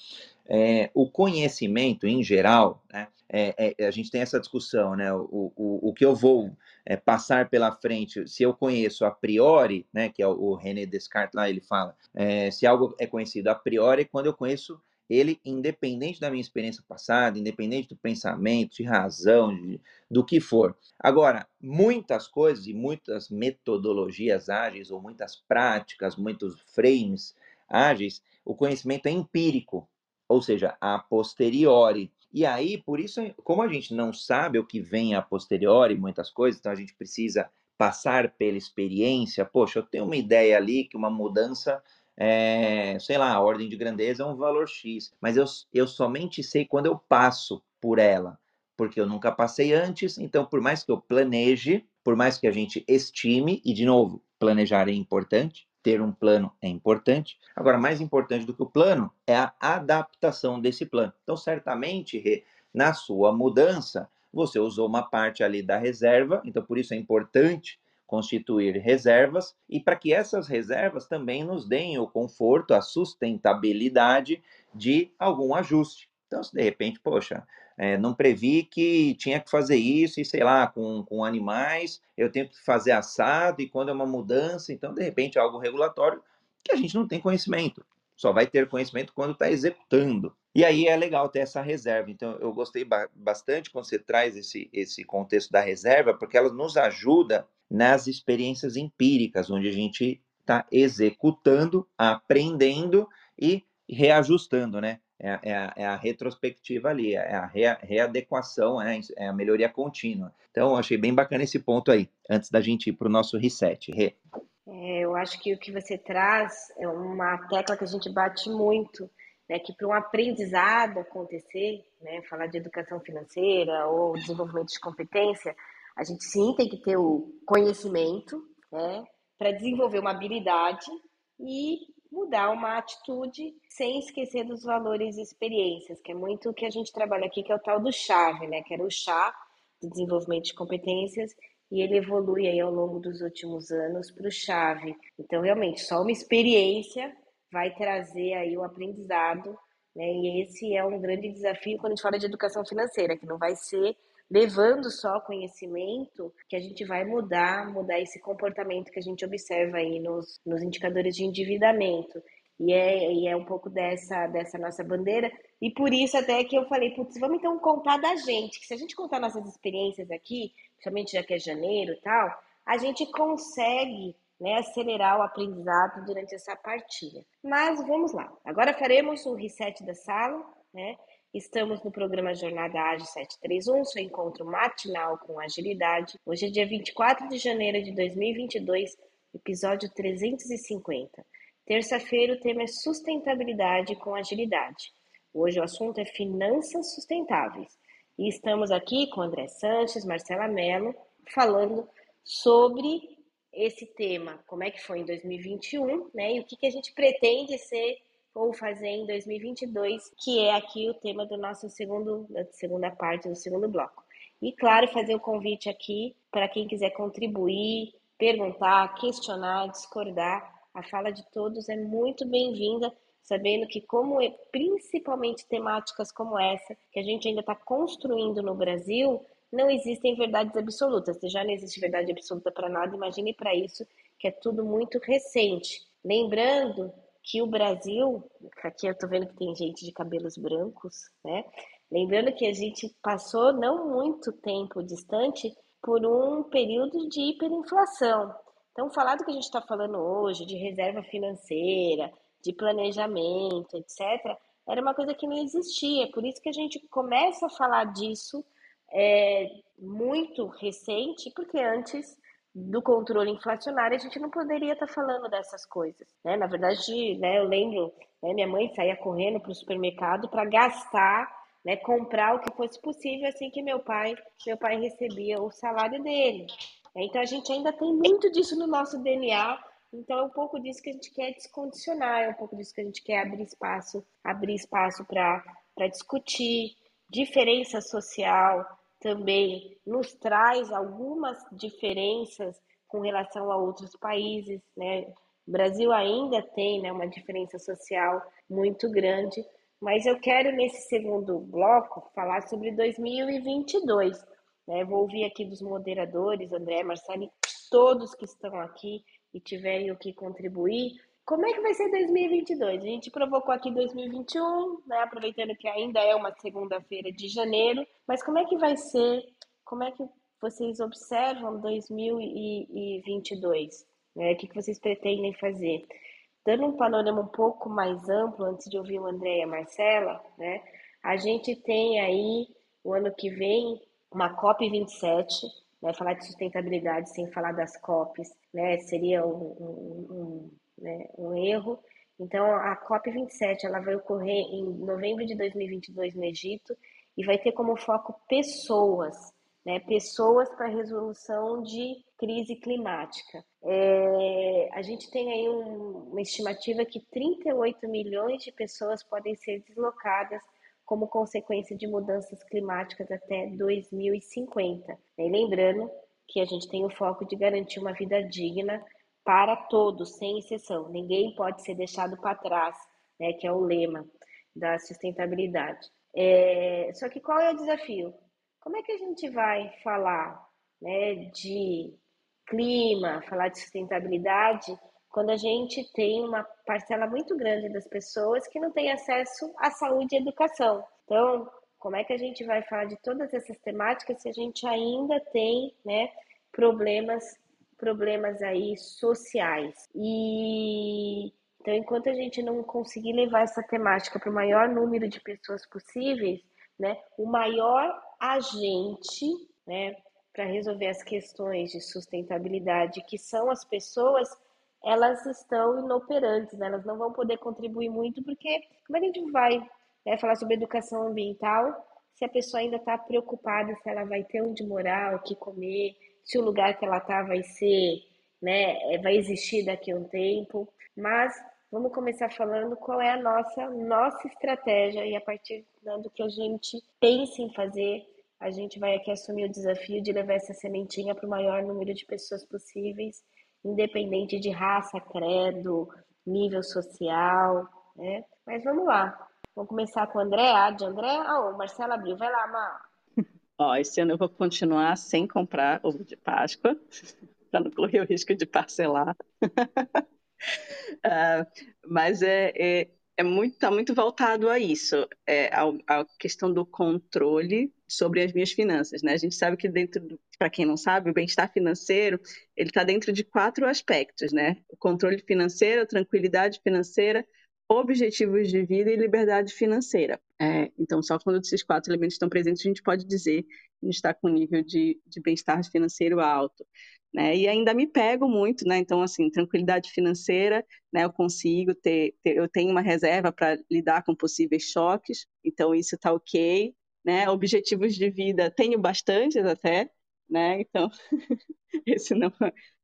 é, o conhecimento em geral, né, é, é, a gente tem essa discussão, né, o, o, o que eu vou é, passar pela frente, se eu conheço a priori, né, que é o, o René Descartes lá, ele fala, é, se algo é conhecido a priori, quando eu conheço ele, independente da minha experiência passada, independente do pensamento, de razão, de, do que for. Agora, muitas coisas e muitas metodologias ágeis, ou muitas práticas, muitos frames ágeis, o conhecimento é empírico ou seja, a posteriori. E aí, por isso, como a gente não sabe o que vem a posteriori, muitas coisas, então a gente precisa passar pela experiência. Poxa, eu tenho uma ideia ali que uma mudança, é, sei lá, a ordem de grandeza é um valor X, mas eu, eu somente sei quando eu passo por ela, porque eu nunca passei antes, então por mais que eu planeje, por mais que a gente estime, e de novo, planejar é importante, ter um plano é importante. Agora, mais importante do que o plano é a adaptação desse plano. Então, certamente, na sua mudança, você usou uma parte ali da reserva, então por isso é importante constituir reservas e para que essas reservas também nos deem o conforto, a sustentabilidade de algum ajuste. Então, se de repente, poxa, é, não previ que tinha que fazer isso, e sei lá, com, com animais, eu tenho que fazer assado, e quando é uma mudança, então, de repente, é algo regulatório que a gente não tem conhecimento. Só vai ter conhecimento quando está executando. E aí é legal ter essa reserva. Então, eu gostei ba bastante quando você traz esse, esse contexto da reserva, porque ela nos ajuda nas experiências empíricas, onde a gente está executando, aprendendo e reajustando, né? é, é, a, é a retrospectiva ali, é a rea, readequação, é, é, a melhoria contínua. Então, achei bem bacana esse ponto aí, antes da gente ir para o nosso reset. Re. É, eu acho que o que você traz é uma tecla que a gente bate muito, né, que para um aprendizado acontecer, né, falar de educação financeira ou desenvolvimento de competência, a gente sim tem que ter o conhecimento, né, para desenvolver uma habilidade e mudar uma atitude sem esquecer dos valores e experiências, que é muito o que a gente trabalha aqui, que é o tal do chave, né? Que era o chá do desenvolvimento de competências, e ele evolui aí ao longo dos últimos anos para o chave. Então, realmente, só uma experiência vai trazer aí o aprendizado, né? E esse é um grande desafio quando a gente fala de educação financeira, que não vai ser levando só conhecimento que a gente vai mudar, mudar esse comportamento que a gente observa aí nos, nos indicadores de endividamento. E é, e é um pouco dessa, dessa nossa bandeira. E por isso até que eu falei, putz, vamos então contar da gente, que se a gente contar nossas experiências aqui, principalmente já que é janeiro e tal, a gente consegue né, acelerar o aprendizado durante essa partilha. Mas vamos lá. Agora faremos o reset da sala, né? Estamos no programa Jornada Ágil 731, seu encontro matinal com agilidade. Hoje é dia 24 de janeiro de 2022, episódio 350. Terça-feira o tema é sustentabilidade com agilidade. Hoje o assunto é finanças sustentáveis. E estamos aqui com André Sanches, Marcela Mello, falando sobre esse tema, como é que foi em 2021, né? E o que, que a gente pretende ser ou fazer em 2022, que é aqui o tema do nosso segundo, da segunda parte do segundo bloco. E claro, fazer o convite aqui para quem quiser contribuir, perguntar, questionar, discordar a fala de todos é muito bem-vinda, sabendo que, como é, principalmente temáticas como essa, que a gente ainda está construindo no Brasil, não existem verdades absolutas. Se já não existe verdade absoluta para nada, imagine para isso, que é tudo muito recente. Lembrando que o Brasil, aqui eu estou vendo que tem gente de cabelos brancos, né? Lembrando que a gente passou não muito tempo distante por um período de hiperinflação. Então, falar do que a gente está falando hoje, de reserva financeira, de planejamento, etc., era uma coisa que não existia. Por isso que a gente começa a falar disso é, muito recente, porque antes do controle inflacionário a gente não poderia estar tá falando dessas coisas. Né? Na verdade, né, eu lembro, né, minha mãe saía correndo para o supermercado para gastar, né, comprar o que fosse possível assim que meu pai, meu pai recebia o salário dele. Então a gente ainda tem muito disso no nosso DNA. Então é um pouco disso que a gente quer descondicionar, é um pouco disso que a gente quer abrir espaço, abrir espaço para discutir. Diferença social também nos traz algumas diferenças com relação a outros países, né? O Brasil ainda tem né, uma diferença social muito grande, mas eu quero nesse segundo bloco falar sobre 2022. Né? Vou ouvir aqui dos moderadores, André, Marcelo, todos que estão aqui e tiverem o que contribuir. Como é que vai ser 2022? A gente provocou aqui 2021, né? aproveitando que ainda é uma segunda-feira de janeiro, mas como é que vai ser? Como é que vocês observam 2022? Né? O que, que vocês pretendem fazer? Dando um panorama um pouco mais amplo, antes de ouvir o André e a Marcela, né? a gente tem aí o ano que vem uma COP27, né, falar de sustentabilidade sem falar das COPs, né, seria um, um, um, né, um erro. Então, a COP27 ela vai ocorrer em novembro de 2022 no Egito e vai ter como foco pessoas, né, pessoas para resolução de crise climática. É, a gente tem aí um, uma estimativa que 38 milhões de pessoas podem ser deslocadas como consequência de mudanças climáticas até 2050. E lembrando que a gente tem o foco de garantir uma vida digna para todos, sem exceção. Ninguém pode ser deixado para trás, né, que é o lema da sustentabilidade. É, só que qual é o desafio? Como é que a gente vai falar né, de clima, falar de sustentabilidade quando a gente tem uma parcela muito grande das pessoas que não tem acesso à saúde e educação. Então, como é que a gente vai falar de todas essas temáticas se a gente ainda tem, né, problemas, problemas aí sociais? E então, enquanto a gente não conseguir levar essa temática para o maior número de pessoas possíveis, né, o maior agente, né, para resolver as questões de sustentabilidade, que são as pessoas, elas estão inoperantes, né? elas não vão poder contribuir muito, porque como a gente vai né, falar sobre educação ambiental se a pessoa ainda está preocupada se ela vai ter onde morar, o que comer, se o lugar que ela está vai ser, né, é, vai existir daqui a um tempo. Mas vamos começar falando qual é a nossa nossa estratégia e a partir do que a gente pensa em fazer, a gente vai aqui assumir o desafio de levar essa sementinha para o maior número de pessoas possíveis, independente de raça, credo, nível social, né? Mas vamos lá. Vamos começar com o André. Ah, de André. Ah, o Marcelo abriu. Vai lá, Má. Ó, esse ano eu vou continuar sem comprar ovo de Páscoa, para não correr o risco de parcelar. uh, mas é, é, é muito, tá muito voltado a isso, é, a, questão do controle sobre as minhas finanças, né? A gente sabe que dentro, para quem não sabe, o bem-estar financeiro, ele está dentro de quatro aspectos, né? O controle financeiro, tranquilidade financeira, objetivos de vida e liberdade financeira. É, então, só quando esses quatro elementos estão presentes, a gente pode dizer que a gente está com um nível de, de bem-estar financeiro alto. Né? E ainda me pego muito, né? Então, assim, tranquilidade financeira, né? Eu consigo ter, ter eu tenho uma reserva para lidar com possíveis choques, então isso está ok, né? Objetivos de vida tenho bastantes até, né? Então, esse não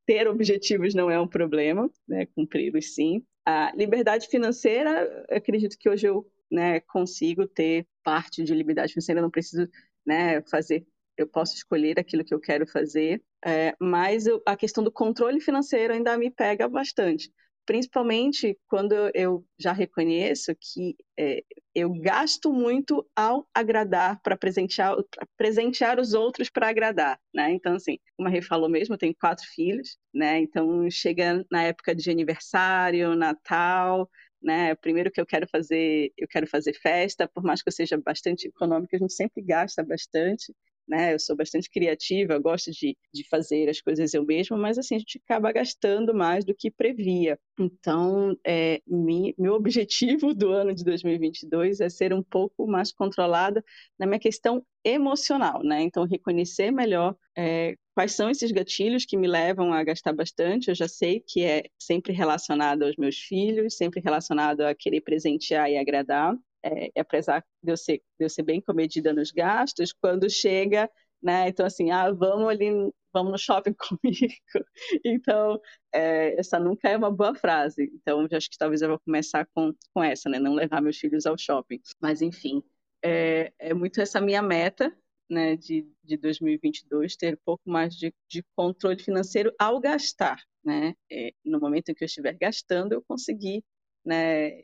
ter objetivos não é um problema, né? Cumpri-los sim. A liberdade financeira, acredito que hoje eu né, consigo ter parte de liberdade financeira, não preciso né, fazer, eu posso escolher aquilo que eu quero fazer, é, mas eu, a questão do controle financeiro ainda me pega bastante principalmente quando eu já reconheço que é, eu gasto muito ao agradar para presentear, presentear os outros para agradar, né? Então, assim, como a Rê falou mesmo, eu tenho quatro filhos, né? Então, chega na época de aniversário, Natal, né? Primeiro que eu quero fazer, eu quero fazer festa, por mais que eu seja bastante econômica, a gente sempre gasta bastante né? Eu sou bastante criativa, gosto de, de fazer as coisas eu mesma, mas assim, a gente acaba gastando mais do que previa. Então, é, mi, meu objetivo do ano de 2022 é ser um pouco mais controlada na minha questão emocional, né? Então, reconhecer melhor é, quais são esses gatilhos que me levam a gastar bastante. Eu já sei que é sempre relacionado aos meus filhos, sempre relacionado a querer presentear e agradar é, apesar de eu, ser, de eu ser bem comedida nos gastos, quando chega, né, então assim, ah, vamos ali, vamos no shopping comigo. Então, é, essa nunca é uma boa frase. Então, acho que talvez eu vou começar com, com essa, né, não levar meus filhos ao shopping. Mas, enfim, é, é muito essa minha meta, né, de, de 2022, ter um pouco mais de, de controle financeiro ao gastar, né? É, no momento em que eu estiver gastando, eu conseguir né,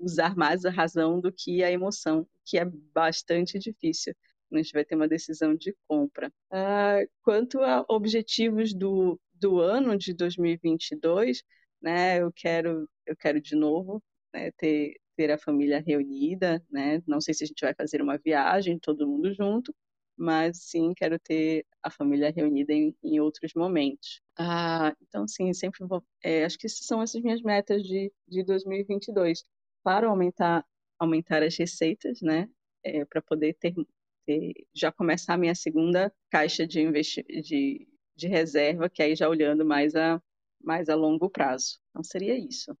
usar mais a razão do que a emoção, que é bastante difícil a gente vai ter uma decisão de compra. Ah, quanto a objetivos do, do ano de 2022, né, eu quero eu quero de novo né, ter ter a família reunida, né? Não sei se a gente vai fazer uma viagem todo mundo junto, mas sim quero ter a família reunida em, em outros momentos. Ah, então, sim, sempre vou. É, acho que são essas minhas metas de, de 2022 claro, aumentar, aumentar as receitas, né? É, para poder ter, ter, já começar a minha segunda caixa de, de, de reserva, que aí já olhando mais a, mais a longo prazo. Então, seria isso.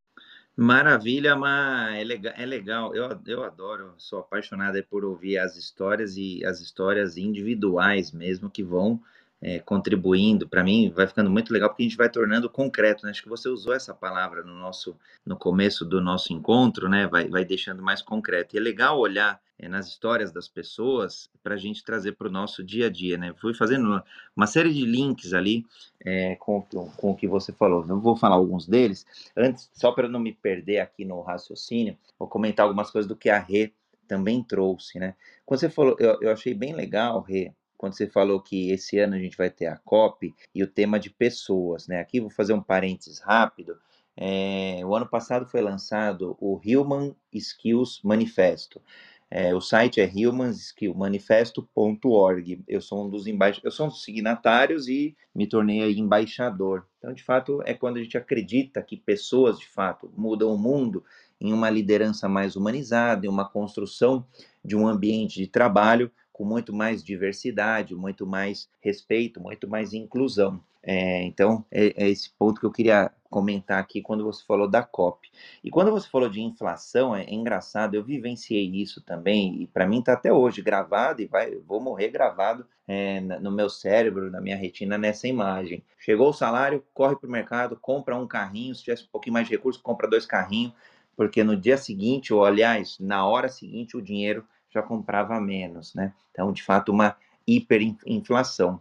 Maravilha, mas é legal, é legal. Eu, eu adoro, sou apaixonada por ouvir as histórias e as histórias individuais mesmo que vão é, contribuindo, para mim vai ficando muito legal porque a gente vai tornando concreto, né? Acho que você usou essa palavra no nosso no começo do nosso encontro, né? Vai, vai deixando mais concreto. E é legal olhar é, nas histórias das pessoas para a gente trazer para o nosso dia a dia, né? Fui fazendo uma série de links ali é, com, com o que você falou. Eu vou falar alguns deles. Antes, só para não me perder aqui no raciocínio, vou comentar algumas coisas do que a Rê também trouxe, né? Quando você falou, eu, eu achei bem legal, Rê, quando você falou que esse ano a gente vai ter a COP e o tema de pessoas, né? Aqui vou fazer um parênteses rápido. É, o ano passado foi lançado o Human Skills Manifesto. É, o site é humanskillmanifesto.org. Eu sou um dos embaix... eu sou um dos signatários e me tornei embaixador. Então, de fato, é quando a gente acredita que pessoas, de fato, mudam o mundo em uma liderança mais humanizada, em uma construção de um ambiente de trabalho com muito mais diversidade, muito mais respeito, muito mais inclusão. É, então, é, é, esse ponto que eu queria comentar aqui quando você falou da COP. E quando você falou de inflação, é, é engraçado, eu vivenciei isso também, e para mim está até hoje gravado, e vai, vou morrer gravado é, no meu cérebro, na minha retina, nessa imagem. Chegou o salário, corre para o mercado, compra um carrinho, se tivesse um pouquinho mais de recurso, compra dois carrinhos, porque no dia seguinte, ou aliás, na hora seguinte, o dinheiro já comprava menos, né? Então, de fato, uma hiperinflação.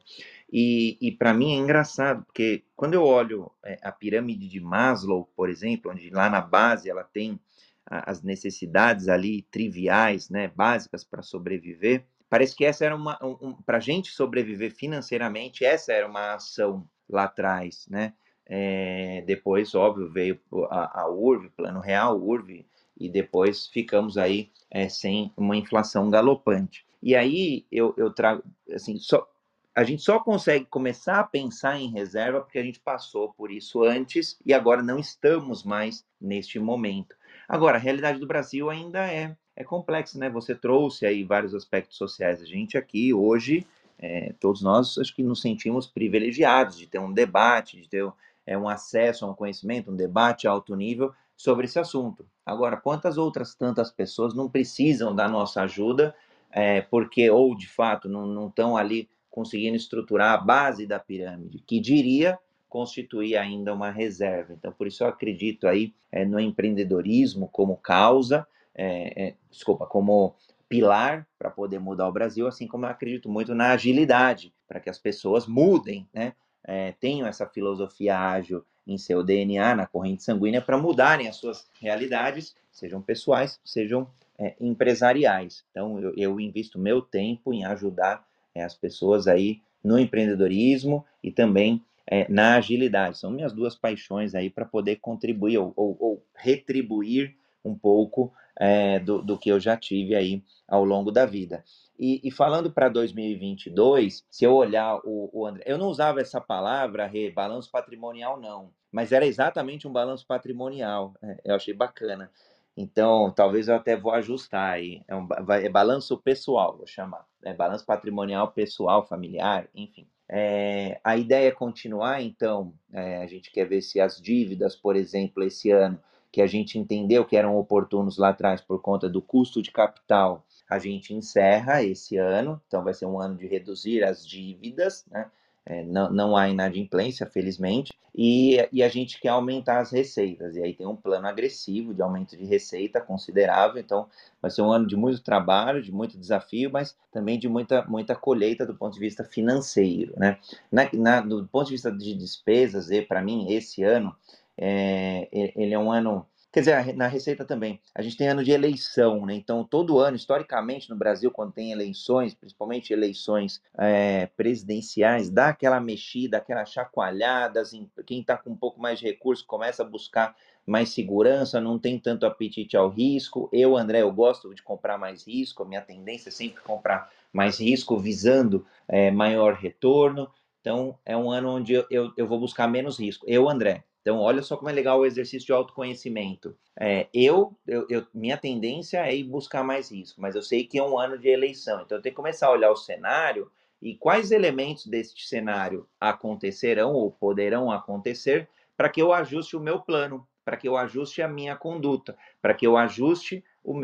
E, e para mim é engraçado, porque quando eu olho é, a pirâmide de Maslow, por exemplo, onde lá na base ela tem as necessidades ali triviais, né, básicas para sobreviver, parece que essa era uma, um, para a gente sobreviver financeiramente, essa era uma ação lá atrás, né? É, depois, óbvio, veio a, a URV, Plano Real, URV, e depois ficamos aí é, sem uma inflação galopante. E aí eu, eu trago, assim, só, a gente só consegue começar a pensar em reserva porque a gente passou por isso antes e agora não estamos mais neste momento. Agora, a realidade do Brasil ainda é, é complexa, né? Você trouxe aí vários aspectos sociais. A gente aqui hoje, é, todos nós, acho que nos sentimos privilegiados de ter um debate, de ter é, um acesso a um conhecimento, um debate a alto nível sobre esse assunto. Agora, quantas outras tantas pessoas não precisam da nossa ajuda é, porque, ou de fato, não estão ali conseguindo estruturar a base da pirâmide, que diria constituir ainda uma reserva. Então, por isso eu acredito aí é, no empreendedorismo como causa, é, é, desculpa, como pilar para poder mudar o Brasil, assim como eu acredito muito na agilidade, para que as pessoas mudem, né? É, tenham essa filosofia ágil em seu DNA, na corrente sanguínea, para mudarem as suas realidades, sejam pessoais, sejam é, empresariais. Então, eu, eu invisto meu tempo em ajudar é, as pessoas aí no empreendedorismo e também é, na agilidade. São minhas duas paixões aí para poder contribuir ou, ou, ou, retribuir um pouco é, do, do, que eu já tive aí ao longo da vida. E, e falando para 2022, se eu olhar o, o, André, eu não usava essa palavra, re, balanço patrimonial, não, mas era exatamente um balanço patrimonial. É, eu achei bacana. Então, talvez eu até vou ajustar aí. É, um, é balanço pessoal, vou chamar. É balanço patrimonial pessoal, familiar, enfim. É, a ideia é continuar, então, é, a gente quer ver se as dívidas, por exemplo, esse ano, que a gente entendeu que eram oportunos lá atrás por conta do custo de capital, a gente encerra esse ano, então vai ser um ano de reduzir as dívidas, né? É, não, não há inadimplência, felizmente, e, e, a gente quer aumentar as receitas. E aí tem um plano agressivo de aumento de receita considerável. Então, vai ser um ano de muito trabalho, de muito desafio, mas também de muita, muita colheita do ponto de vista financeiro. Né? Na, na, do ponto de vista de despesas, para mim, esse ano, é, ele é um ano Quer dizer, na Receita também. A gente tem ano de eleição, né? Então, todo ano, historicamente, no Brasil, quando tem eleições, principalmente eleições é, presidenciais, dá aquela mexida, aquela chacoalhada. Assim, quem está com um pouco mais de recurso começa a buscar mais segurança, não tem tanto apetite ao risco. Eu, André, eu gosto de comprar mais risco, a minha tendência é sempre comprar mais risco, visando é, maior retorno. Então, é um ano onde eu, eu, eu vou buscar menos risco. Eu, André, então, olha só como é legal o exercício de autoconhecimento. É, eu, eu, eu, minha tendência é ir buscar mais risco, mas eu sei que é um ano de eleição, então eu tenho que começar a olhar o cenário e quais elementos deste cenário acontecerão ou poderão acontecer para que eu ajuste o meu plano, para que eu ajuste a minha conduta, para que eu ajuste o,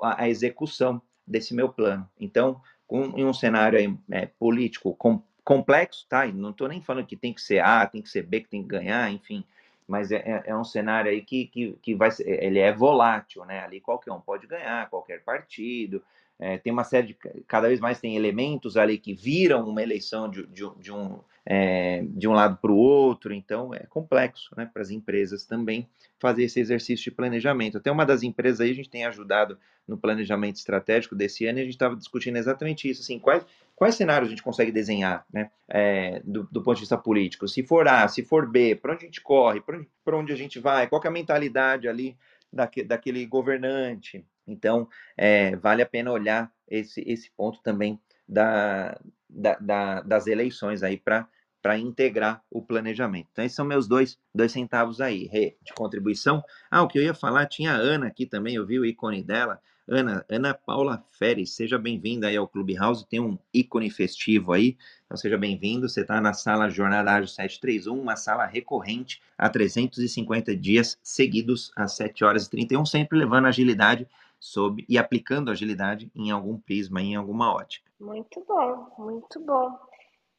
a, a, execução desse meu plano. Então, com, em um cenário aí, é, político com, complexo, tá? Não estou nem falando que tem que ser A, tem que ser B, que tem que ganhar, enfim. Mas é, é, é um cenário aí que, que, que vai ser, ele é volátil, né? Ali qualquer um pode ganhar, qualquer partido. É, tem uma série de. Cada vez mais tem elementos ali que viram uma eleição de, de, de um, é, de um lado para o outro, então é complexo né, para as empresas também fazer esse exercício de planejamento. Até uma das empresas aí a gente tem ajudado no planejamento estratégico desse ano e a gente estava discutindo exatamente isso, assim, quais, quais cenários a gente consegue desenhar, né, é, do, do, ponto de vista político, se for A, se for B, para onde a gente corre, para onde, onde a gente vai, qual é a mentalidade ali daque, daquele governante. Então, é, vale a pena olhar esse, esse ponto também da, da, da das eleições aí para para integrar o planejamento. Então, esses são meus dois, dois centavos aí, de contribuição. Ah, o que eu ia falar, tinha a Ana aqui também, eu vi o ícone dela. Ana, Ana Paula Feres, seja bem-vinda aí ao Clubhouse, tem um ícone festivo aí, então seja bem-vindo, você está na sala Jornada Ágil 731, uma sala recorrente há 350 dias seguidos, às 7 horas e 31, sempre levando agilidade sob, e aplicando agilidade em algum prisma, em alguma ótica. Muito bom, muito bom.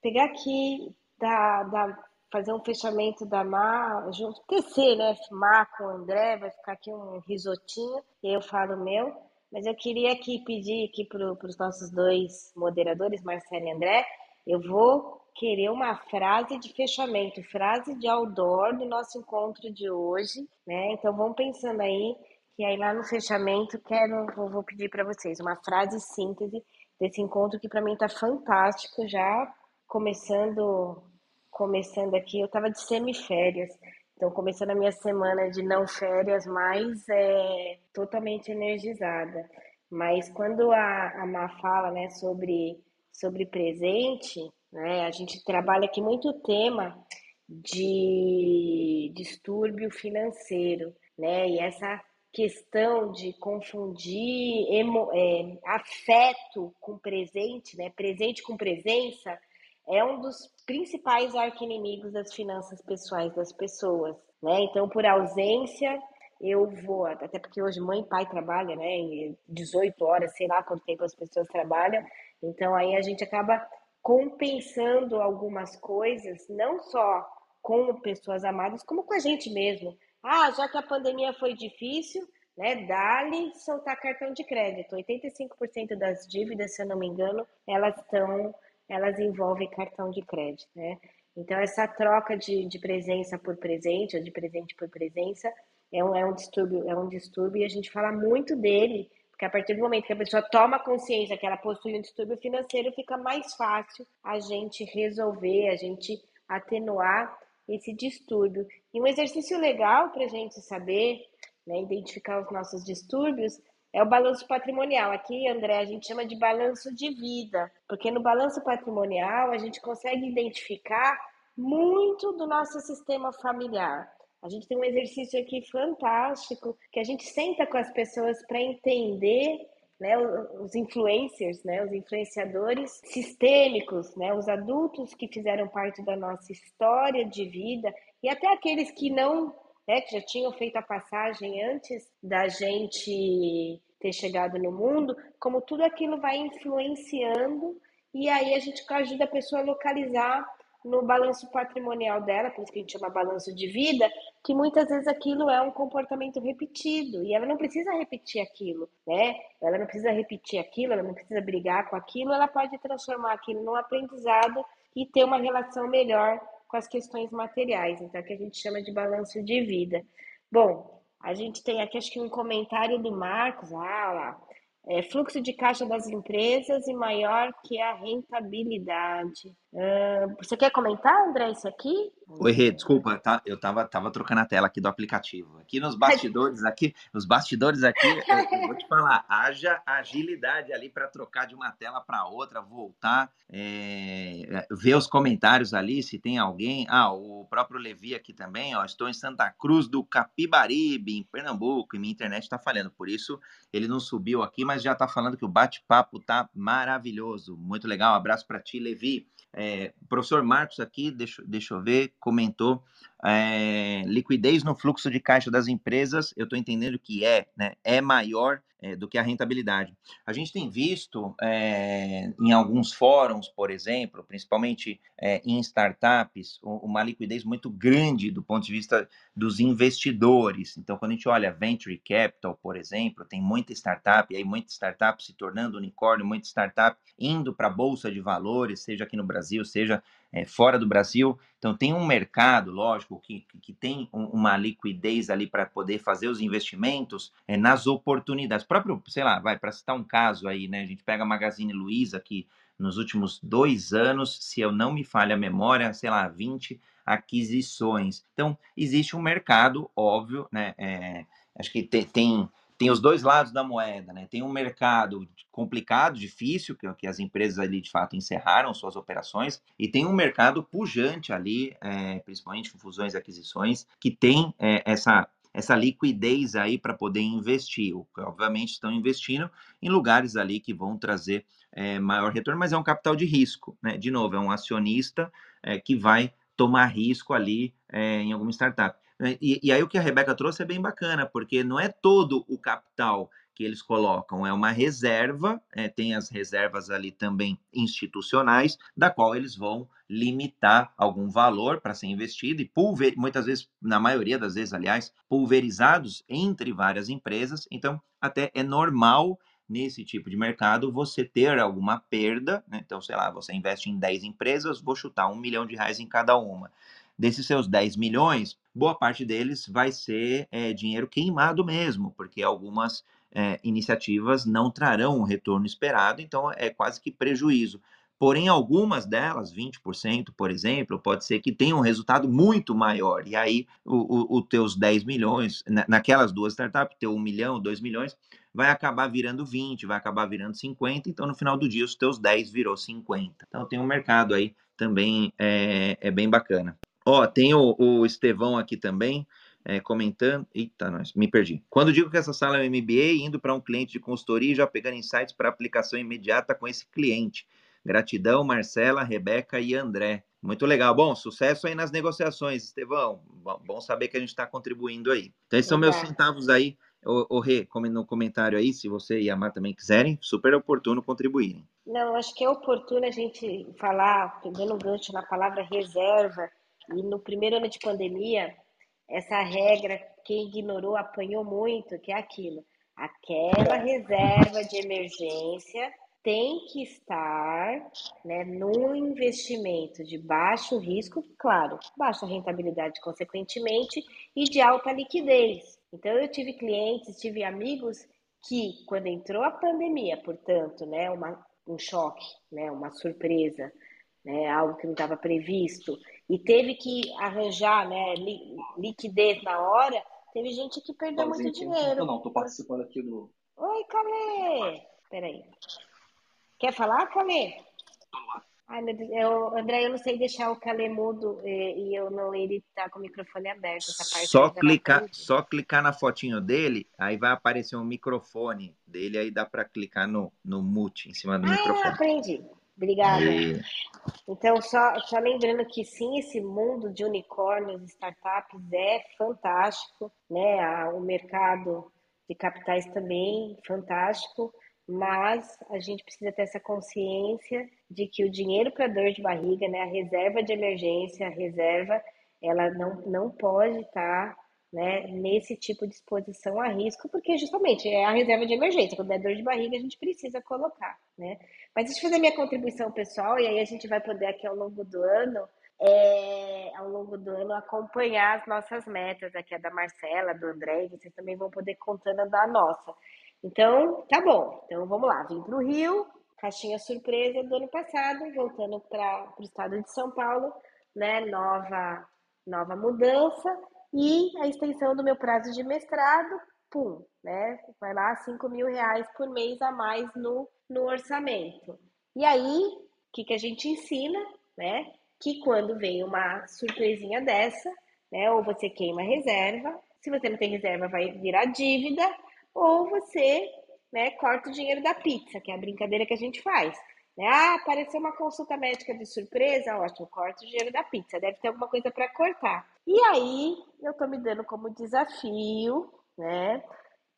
Pegar aqui da, da, fazer um fechamento da Má, junto, tecer, né? Má com o André, vai ficar aqui um risotinho, e eu falo meu. mas eu queria aqui pedir aqui para os nossos dois moderadores, Marcelo e André, eu vou querer uma frase de fechamento, frase de outdoor do nosso encontro de hoje, né? Então vamos pensando aí, que aí lá no fechamento quero, vou pedir para vocês uma frase síntese desse encontro que para mim está fantástico, já começando começando aqui, eu estava de semiférias, então começando a minha semana de não férias, mas é, totalmente energizada. Mas quando a, a Má fala né, sobre, sobre presente, né, a gente trabalha aqui muito o tema de distúrbio financeiro, né? E essa questão de confundir emo, é, afeto com presente, né? Presente com presença, é um dos principais arquinimigos das finanças pessoais das pessoas, né? Então, por ausência, eu vou, até porque hoje mãe e pai trabalham, né? 18 horas, sei lá quanto tempo as pessoas trabalham. Então, aí a gente acaba compensando algumas coisas, não só com pessoas amadas, como com a gente mesmo. Ah, já que a pandemia foi difícil, né? Dá-lhe soltar cartão de crédito. 85% das dívidas, se eu não me engano, elas estão elas envolvem cartão de crédito, né? Então, essa troca de, de presença por presente, ou de presente por presença, é um, é um distúrbio, é um distúrbio, e a gente fala muito dele, porque a partir do momento que a pessoa toma consciência que ela possui um distúrbio financeiro, fica mais fácil a gente resolver, a gente atenuar esse distúrbio. E um exercício legal para a gente saber, né, identificar os nossos distúrbios, é o balanço patrimonial. Aqui, André, a gente chama de balanço de vida, porque no balanço patrimonial a gente consegue identificar muito do nosso sistema familiar. A gente tem um exercício aqui fantástico que a gente senta com as pessoas para entender né, os influencers, né, os influenciadores sistêmicos, né, os adultos que fizeram parte da nossa história de vida e até aqueles que não, né, que já tinham feito a passagem antes da gente ter chegado no mundo, como tudo aquilo vai influenciando e aí a gente ajuda a pessoa a localizar no balanço patrimonial dela, por isso que a gente chama balanço de vida, que muitas vezes aquilo é um comportamento repetido e ela não precisa repetir aquilo, né? Ela não precisa repetir aquilo, ela não precisa brigar com aquilo, ela pode transformar aquilo num aprendizado e ter uma relação melhor com as questões materiais, então que a gente chama de balanço de vida. Bom, a gente tem aqui, acho que um comentário do Marcos. Ah, lá. É, fluxo de caixa das empresas e maior que a rentabilidade. Uh, você quer comentar, André, isso aqui? Oi, Rê, desculpa, tá, eu tava, tava trocando a tela aqui do aplicativo. Aqui nos bastidores, aqui, nos bastidores aqui, eu, eu vou te falar, haja agilidade ali para trocar de uma tela para outra, voltar, é, ver os comentários ali, se tem alguém. Ah, o próprio Levi aqui também, ó, estou em Santa Cruz do Capibaribe, em Pernambuco, e minha internet está falhando, por isso ele não subiu aqui, mas já está falando que o bate-papo tá maravilhoso, muito legal. Abraço para ti, Levi. É, professor Marcos aqui, deixa, deixa eu ver, comentou é, liquidez no fluxo de caixa das empresas, eu estou entendendo que é, né, é maior é, do que a rentabilidade. A gente tem visto é, em alguns fóruns, por exemplo, principalmente em startups, uma liquidez muito grande do ponto de vista dos investidores. Então, quando a gente olha venture capital, por exemplo, tem muita startup, e aí muita startup se tornando unicórnio, muita startup indo para a bolsa de valores, seja aqui no Brasil, seja é, fora do Brasil. Então, tem um mercado, lógico, que, que tem uma liquidez ali para poder fazer os investimentos é, nas oportunidades. Próprio, sei lá, vai, para citar um caso aí, né? A gente pega a Magazine Luiza, que nos últimos dois anos, se eu não me falha a memória, sei lá, 20 aquisições. Então, existe um mercado, óbvio, né? É, acho que tem, tem tem os dois lados da moeda, né? Tem um mercado complicado, difícil, que, que as empresas ali de fato encerraram suas operações, e tem um mercado pujante ali, é, principalmente fusões e aquisições, que tem é, essa essa liquidez aí para poder investir. Obviamente estão investindo em lugares ali que vão trazer é, maior retorno, mas é um capital de risco, né? De novo, é um acionista é, que vai tomar risco ali é, em alguma startup. Né, e, e, aí o que a Rebeca trouxe é bem bacana, porque não é todo o capital que eles colocam é uma reserva, é, tem as reservas ali também institucionais, da qual eles vão limitar algum valor para ser investido e pulver, muitas vezes, na maioria das vezes, aliás, pulverizados entre várias empresas. Então, até é normal nesse tipo de mercado você ter alguma perda. Né? Então, sei lá, você investe em 10 empresas, vou chutar um milhão de reais em cada uma. Desses seus 10 milhões, boa parte deles vai ser é, dinheiro queimado mesmo, porque algumas é, iniciativas não trarão o retorno esperado, então é quase que prejuízo. Porém, algumas delas, 20%, por exemplo, pode ser que tenham um resultado muito maior. E aí, os teus 10 milhões, na, naquelas duas startups, teu 1 milhão, 2 milhões, vai acabar virando 20, vai acabar virando 50. Então, no final do dia, os teus 10 virou 50. Então, tem um mercado aí também é, é bem bacana. Ó, tem o, o Estevão aqui também é, comentando. Eita, nós, me perdi. Quando digo que essa sala é um MBA, indo para um cliente de consultoria e já pegando insights para aplicação imediata com esse cliente. Gratidão, Marcela, Rebeca e André. Muito legal. Bom, sucesso aí nas negociações, Estevão. Bom, bom saber que a gente está contribuindo aí. Então, esses são meus centavos aí. O, o Rê, no comentário aí, se você e a Mar também quiserem, super oportuno contribuírem. Não, acho que é oportuno a gente falar, pegando gancho na palavra reserva, e no primeiro ano de pandemia, essa regra, quem ignorou apanhou muito, que é aquilo. Aquela reserva de emergência tem que estar né, num investimento de baixo risco, claro, baixa rentabilidade consequentemente, e de alta liquidez. Então eu tive clientes, tive amigos que quando entrou a pandemia, portanto, né, uma, um choque, né, uma surpresa, né, algo que não estava previsto, e teve que arranjar né, liquidez na hora, teve gente que perdeu muito dinheiro. Não, estou participando aqui do. Oi, Calê! Peraí. Quer falar, Calê? Ai, meu Deus, eu, André, eu não sei deixar o Calê mudo e, e eu não, ele tá com o microfone aberto. só clicar, só clicar na fotinho dele, aí vai aparecer um microfone dele, aí dá para clicar no, no mute em cima do ah, microfone. Ah, aprendi. Obrigada. E... Então, só, só lembrando que sim, esse mundo de unicórnios, startups é fantástico, né? O mercado de capitais também fantástico, mas a gente precisa ter essa consciência de que o dinheiro para dor de barriga, né, a reserva de emergência, a reserva, ela não, não pode estar tá né, nesse tipo de exposição a risco, porque justamente é a reserva de emergência. Quando é dor de barriga, a gente precisa colocar, né? Mas deixa eu fazer minha contribuição pessoal, e aí a gente vai poder aqui ao longo do ano, é, ao longo do ano, acompanhar as nossas metas, aqui a da Marcela, do André, e vocês também vão poder contando da nossa. Então, tá bom. Então, vamos lá. Vim para o Rio, caixinha surpresa do ano passado, voltando para o estado de São Paulo, né? Nova, nova mudança e a extensão do meu prazo de mestrado, pum, né? Vai lá 5 mil reais por mês a mais no, no orçamento. E aí, o que, que a gente ensina, né? Que quando vem uma surpresinha dessa, né? Ou você queima reserva, se você não tem reserva, vai virar dívida, ou você né, corta o dinheiro da pizza, que é a brincadeira que a gente faz. Né? Ah, apareceu uma consulta médica de surpresa, ótimo, corta o dinheiro da pizza, deve ter alguma coisa para cortar. E aí, eu estou me dando como desafio, né,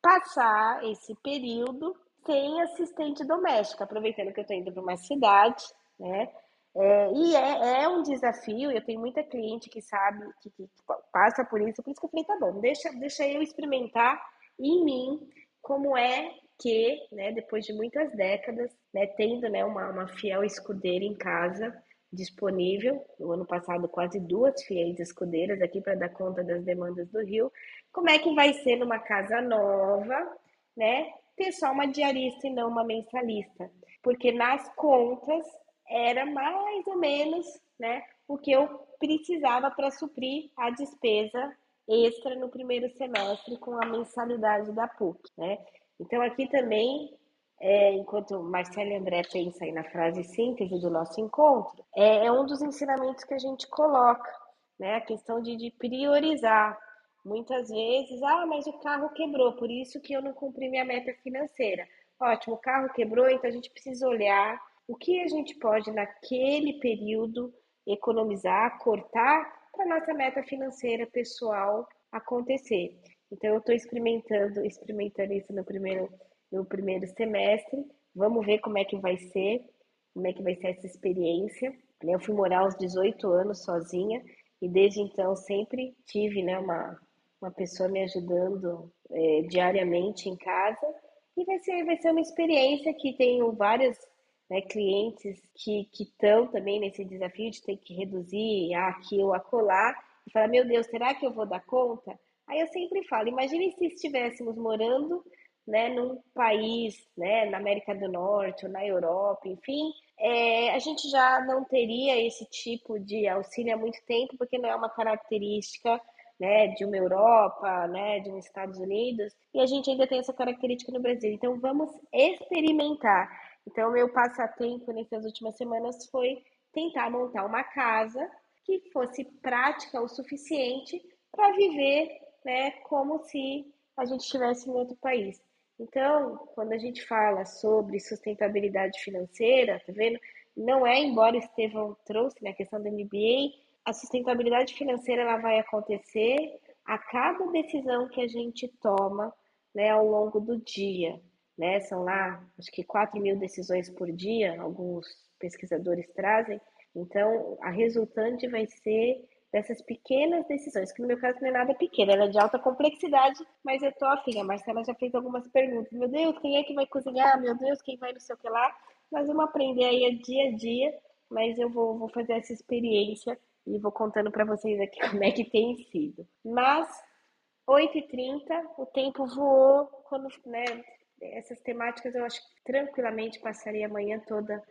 passar esse período sem assistente doméstico, aproveitando que eu estou indo para uma cidade, né, é, e é, é, um desafio, eu tenho muita cliente que sabe, que, que, passa por isso, por isso que eu falei, tá bom, deixa, deixa eu experimentar em mim como é que, né, depois de muitas décadas, né, tendo né, uma, uma fiel escudeira em casa disponível, no ano passado quase duas fiéis escudeiras aqui para dar conta das demandas do Rio, como é que vai ser numa casa nova, né, ter só uma diarista e não uma mensalista? Porque nas contas era mais ou menos, né, o que eu precisava para suprir a despesa extra no primeiro semestre com a mensalidade da PUC, né? Então, aqui também, é, enquanto Marcelo e André pensam aí na frase síntese do nosso encontro, é, é um dos ensinamentos que a gente coloca, né? A questão de, de priorizar. Muitas vezes, ah, mas o carro quebrou, por isso que eu não cumpri minha meta financeira. Ótimo, o carro quebrou, então a gente precisa olhar o que a gente pode, naquele período, economizar, cortar para nossa meta financeira pessoal acontecer. Então, eu estou experimentando, experimentando isso no primeiro no primeiro semestre. Vamos ver como é que vai ser, como é que vai ser essa experiência. Eu fui morar aos 18 anos sozinha e desde então sempre tive né, uma, uma pessoa me ajudando é, diariamente em casa. E vai ser, vai ser uma experiência que tenho vários né, clientes que estão também nesse desafio de ter que reduzir aqui ou acolá e falar, meu Deus, será que eu vou dar conta? Aí eu sempre falo, imagine se estivéssemos morando né, num país, né, na América do Norte ou na Europa, enfim, é, a gente já não teria esse tipo de auxílio há muito tempo, porque não é uma característica né, de uma Europa, né, de um Estados Unidos, e a gente ainda tem essa característica no Brasil. Então vamos experimentar. Então meu passatempo nessas últimas semanas foi tentar montar uma casa que fosse prática o suficiente para viver, né, como se a gente estivesse em outro país. Então, quando a gente fala sobre sustentabilidade financeira, tá vendo? Não é, embora Estevão trouxe na né, questão do MBA, a sustentabilidade financeira ela vai acontecer a cada decisão que a gente toma né, ao longo do dia. Né? São lá, acho que 4 mil decisões por dia, alguns pesquisadores trazem. Então, a resultante vai ser dessas pequenas decisões, que no meu caso não é nada pequena, ela é de alta complexidade, mas eu tô afim. A Marcela já fez algumas perguntas. Meu Deus, quem é que vai cozinhar? Meu Deus, quem vai não sei o que lá? Nós vamos aprender aí dia a dia, mas eu vou, vou fazer essa experiência e vou contando para vocês aqui como é que tem sido. Mas 8h30, o tempo voou quando, né, essas temáticas eu acho que tranquilamente passaria a manhã toda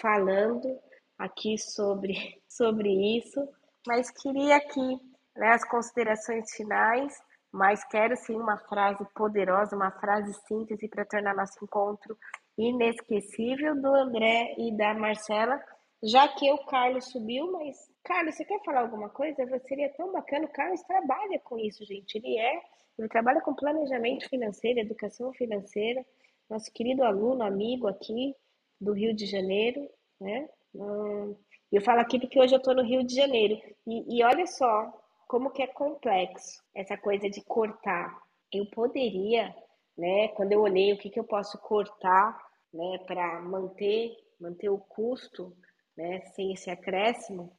falando aqui sobre, sobre isso mas queria aqui né, as considerações finais, mas quero sim uma frase poderosa, uma frase síntese para tornar nosso encontro inesquecível do André e da Marcela, já que o Carlos subiu, mas Carlos, você quer falar alguma coisa? Seria tão bacana, o Carlos trabalha com isso, gente, ele é, ele trabalha com planejamento financeiro, educação financeira, nosso querido aluno, amigo aqui do Rio de Janeiro, né? Hum, eu falo aqui porque hoje eu estou no Rio de Janeiro. E, e olha só como que é complexo essa coisa de cortar. Eu poderia, né, quando eu olhei o que, que eu posso cortar né, para manter, manter o custo né, sem esse acréscimo,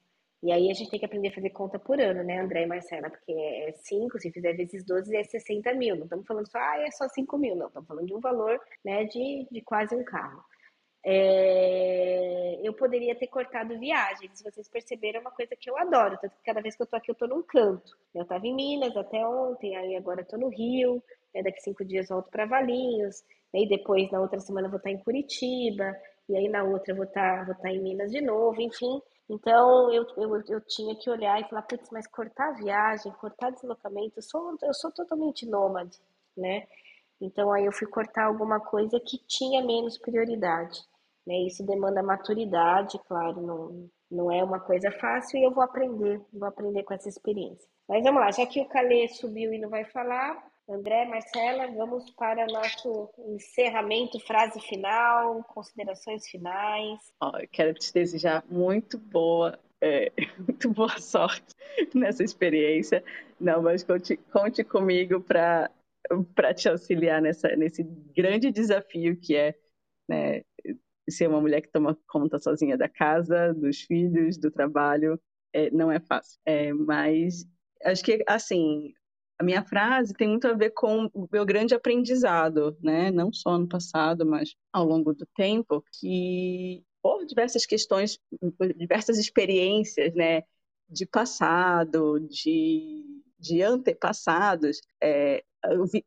e aí a gente tem que aprender a fazer conta por ano, né, André e Marcela? Porque é 5, se fizer vezes 12 é 60 mil. Não estamos falando só, ah, é só 5 mil. Não, estamos falando de um valor né, de, de quase um carro. É, eu poderia ter cortado viagens. Se vocês perceberam, é uma coisa que eu adoro. Tanto que cada vez que eu tô aqui, eu tô num canto. Eu estava em Minas até ontem, aí agora eu tô no Rio. Né, daqui cinco dias volto para Valinhos. Aí depois, na outra semana, eu vou estar em Curitiba. E aí na outra eu vou estar, vou estar em Minas de novo, enfim. Então eu, eu, eu tinha que olhar e falar, putz, mas cortar viagem, cortar deslocamento, eu sou, eu sou totalmente nômade, né? Então aí eu fui cortar alguma coisa que tinha menos prioridade. Né? Isso demanda maturidade, claro, não, não é uma coisa fácil e eu vou aprender, vou aprender com essa experiência. Mas vamos lá, já que o Calê subiu e não vai falar, André, Marcela, vamos para o nosso encerramento, frase final, considerações finais. Oh, eu quero te desejar muito boa, é, muito boa sorte nessa experiência. Não, mas conte, conte comigo para te auxiliar nessa, nesse grande desafio que é né, ser uma mulher que toma conta sozinha da casa, dos filhos, do trabalho, é, não é fácil. É, mas acho que, assim, a minha frase tem muito a ver com o meu grande aprendizado, né? Não só no passado, mas ao longo do tempo, que por diversas questões, por diversas experiências, né? De passado, de, de antepassados, é,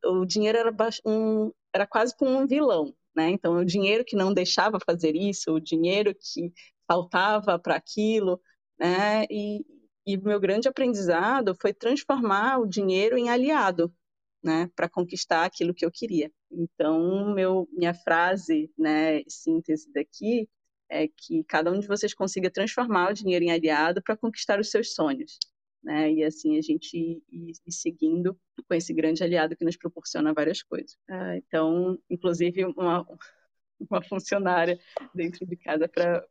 o, o dinheiro era, um, era quase como um vilão, né? Então, o dinheiro que não deixava fazer isso, o dinheiro que faltava para aquilo, né? E, e meu grande aprendizado foi transformar o dinheiro em aliado, né? Para conquistar aquilo que eu queria. Então, meu, minha frase, né, síntese daqui, é que cada um de vocês consiga transformar o dinheiro em aliado para conquistar os seus sonhos. Né? E assim a gente ir, ir, seguindo com esse grande aliado que nos proporciona várias coisas. Ah, então, inclusive, uma, uma funcionária dentro de casa para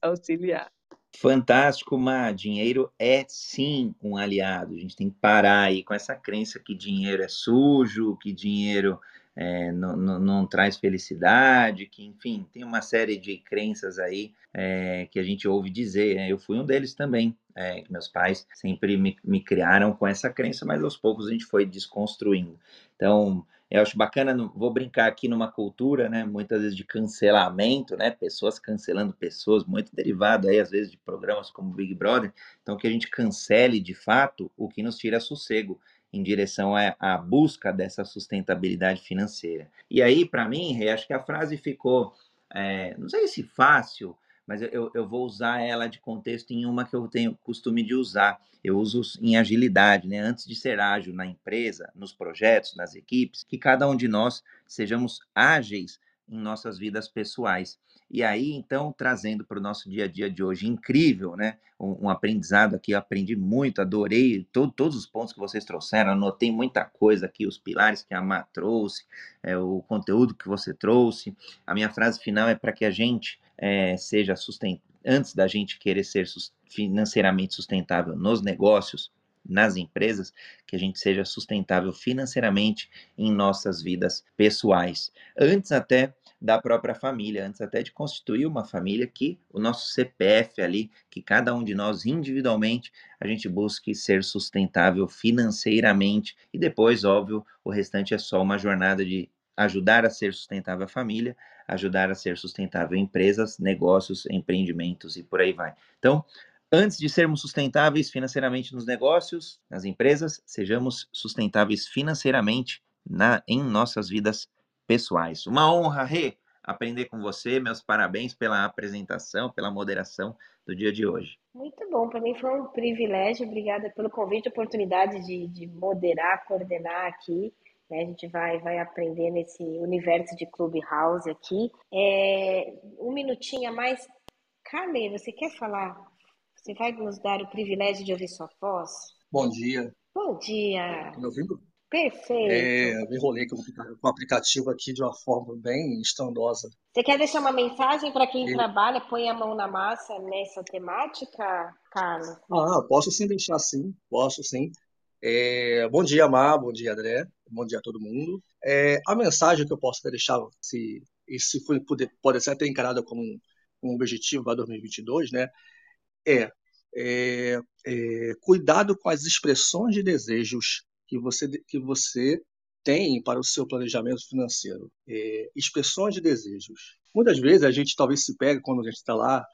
auxiliar. Fantástico, Má. Dinheiro é sim um aliado. A gente tem que parar aí com essa crença que dinheiro é sujo, que dinheiro é, não, não, não, traz felicidade, que enfim, tem uma série de crenças aí é, que a gente ouve dizer. Né? Eu fui um deles também. É, meus pais sempre me, me criaram com essa crença, mas aos poucos a gente foi desconstruindo. Então, eu acho bacana, vou brincar aqui numa cultura, né, muitas vezes de cancelamento, né, pessoas cancelando pessoas, muito derivado aí às vezes de programas como Big Brother, então que a gente cancele de fato o que nos tira sossego em direção à, à busca dessa sustentabilidade financeira. E aí, para mim, acho que a frase ficou, é, não sei se fácil, mas eu, eu vou usar ela de contexto em uma que eu tenho costume de usar. Eu uso em agilidade, né? Antes de ser ágil na empresa, nos projetos, nas equipes, que cada um de nós sejamos ágeis em nossas vidas pessoais. E aí, então, trazendo para o nosso dia a dia de hoje, incrível, né? Um, um aprendizado aqui, aprendi muito, adorei todo, todos os pontos que vocês trouxeram, anotei muita coisa aqui, os pilares que a Má trouxe, é, o conteúdo que você trouxe. A minha frase final é para que a gente é, seja sustentável, antes da gente querer ser financeiramente sustentável nos negócios, nas empresas, que a gente seja sustentável financeiramente em nossas vidas pessoais. Antes até da própria família, antes até de constituir uma família, que o nosso CPF ali, que cada um de nós individualmente, a gente busque ser sustentável financeiramente e depois, óbvio, o restante é só uma jornada de ajudar a ser sustentável a família, ajudar a ser sustentável empresas, negócios, empreendimentos e por aí vai. Então, antes de sermos sustentáveis financeiramente nos negócios, nas empresas, sejamos sustentáveis financeiramente na, em nossas vidas pessoais. Uma honra, Rê, aprender com você. Meus parabéns pela apresentação, pela moderação do dia de hoje. Muito bom, para mim foi um privilégio. Obrigada pelo convite, oportunidade de, de moderar, coordenar aqui. Né? A gente vai, vai aprender nesse universo de Clubhouse aqui. É, um minutinho a mais. Carmen, você quer falar? Você vai nos dar o privilégio de ouvir sua voz? Bom dia. Bom dia. Tá me ouvindo? Perfeito. É, eu me enrolei com o aplicativo aqui de uma forma bem estrondosa. Você quer deixar uma mensagem para quem eu... trabalha, põe a mão na massa nessa temática, Carlos? Ah, posso sim deixar sim, posso sim. É, bom dia, Mar, bom dia, André, bom dia a todo mundo. É, a mensagem que eu posso deixar, se, pode, pode ser até encarada como um, um objetivo para 2022, né, é, é, é, cuidado com as expressões de desejos que você, que você tem para o seu planejamento financeiro. É, expressões de desejos. Muitas vezes a gente talvez se pega quando a gente está lá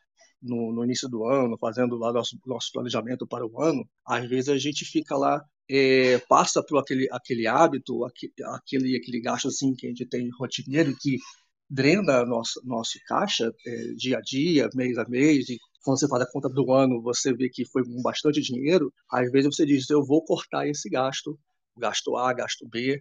no, no, início do ano, fazendo lá nosso, nosso planejamento para o ano, às vezes a gente fica lá é, passa por aquele, aquele hábito, aquele, aquele gasto assim, que a gente tem rotineiro que drena nosso, nosso caixa é, dia a dia, mês a mês, e quando você faz a conta do ano, você vê que foi bastante dinheiro, às vezes você diz, eu vou cortar esse gasto, gasto A, gasto B,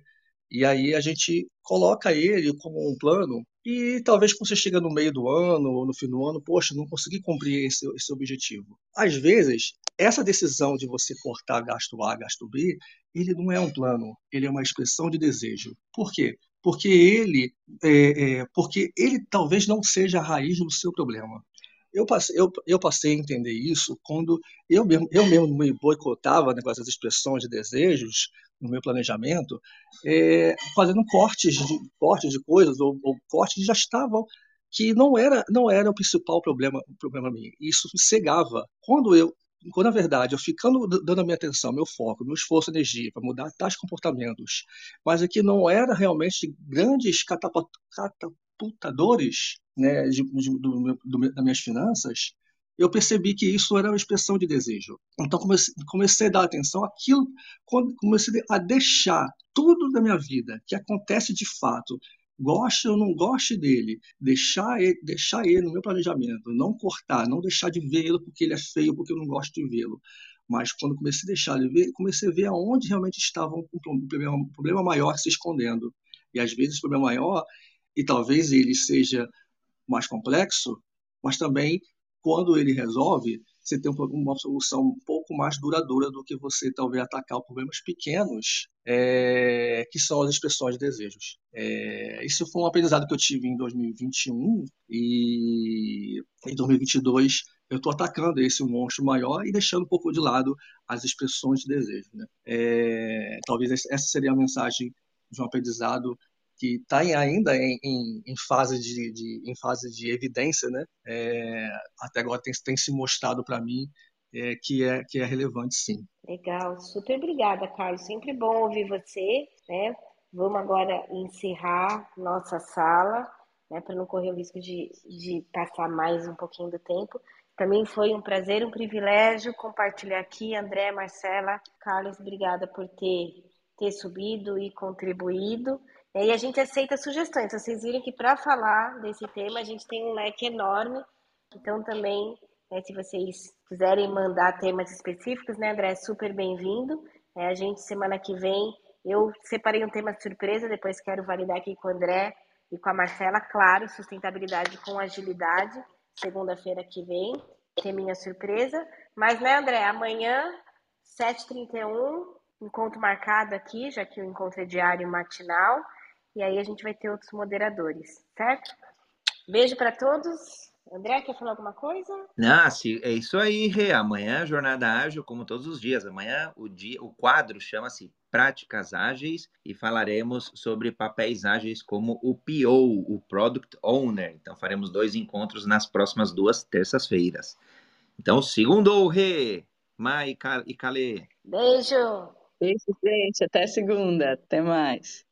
e aí a gente coloca ele como um plano e talvez quando você chega no meio do ano ou no fim do ano, poxa, não consegui cumprir esse, esse objetivo. Às vezes, essa decisão de você cortar gasto A, gasto B, ele não é um plano, ele é uma expressão de desejo. Por quê? Porque ele, é, é, porque ele talvez não seja a raiz do seu problema. Eu passei, eu, eu passei a entender isso quando eu mesmo, eu mesmo me boicotava né, com essas expressões de desejos no meu planejamento, é, fazendo cortes de, cortes de coisas ou, ou cortes que já estavam que não era não era o principal problema o problema mim. Isso cegava. Quando eu quando na verdade eu ficando dando a minha atenção, meu foco, meu esforço, energia para mudar tais comportamentos, mas aqui não era realmente grandes catapultadores né, de, de, do, do, das minhas finanças, eu percebi que isso era uma expressão de desejo. Então comecei, comecei a dar atenção àquilo, comecei a deixar tudo da minha vida que acontece de fato, goste ou não goste dele, deixar ele, deixar ele no meu planejamento, não cortar, não deixar de vê-lo porque ele é feio, porque eu não gosto de vê-lo. Mas quando comecei a deixar de ver, comecei a ver aonde realmente estava um problema, um problema maior se escondendo. E às vezes o problema maior, e talvez ele seja mais complexo, mas também quando ele resolve, você tem uma solução um pouco mais duradoura do que você talvez atacar problemas pequenos, é, que são as expressões de desejos. É, isso foi um aprendizado que eu tive em 2021 e em 2022 eu estou atacando esse monstro maior e deixando um pouco de lado as expressões de desejo. Né? É, talvez essa seria a mensagem de um aprendizado que está ainda em, em, em, fase de, de, em fase de evidência, né? É, até agora tem, tem se mostrado para mim é, que, é, que é relevante, sim. Legal, super obrigada, Carlos. Sempre bom ouvir você, né? Vamos agora encerrar nossa sala, né, para não correr o risco de, de passar mais um pouquinho do tempo. Para mim foi um prazer, um privilégio compartilhar aqui. André, Marcela, Carlos, obrigada por ter, ter subido e contribuído. E a gente aceita sugestões. Vocês viram que para falar desse tema a gente tem um leque enorme. Então também, né, se vocês quiserem mandar temas específicos, né, André, é super bem-vindo. É, a gente semana que vem eu separei um tema surpresa, depois quero validar aqui com o André e com a Marcela, claro, sustentabilidade com agilidade, segunda-feira que vem, tem minha surpresa. Mas, né, André, amanhã, 7h31, encontro marcado aqui, já que o encontro é diário matinal. E aí a gente vai ter outros moderadores, certo? Beijo para todos. André, quer falar alguma coisa? Não, sim, é isso aí, Rê. Amanhã, jornada ágil, como todos os dias. Amanhã, o, dia, o quadro chama-se Práticas Ágeis e falaremos sobre papéis ágeis como o PO, o Product Owner. Então, faremos dois encontros nas próximas duas terças-feiras. Então, segundo, Rê, Mai e Kale. Beijo! Beijo, gente. Até segunda. Até mais.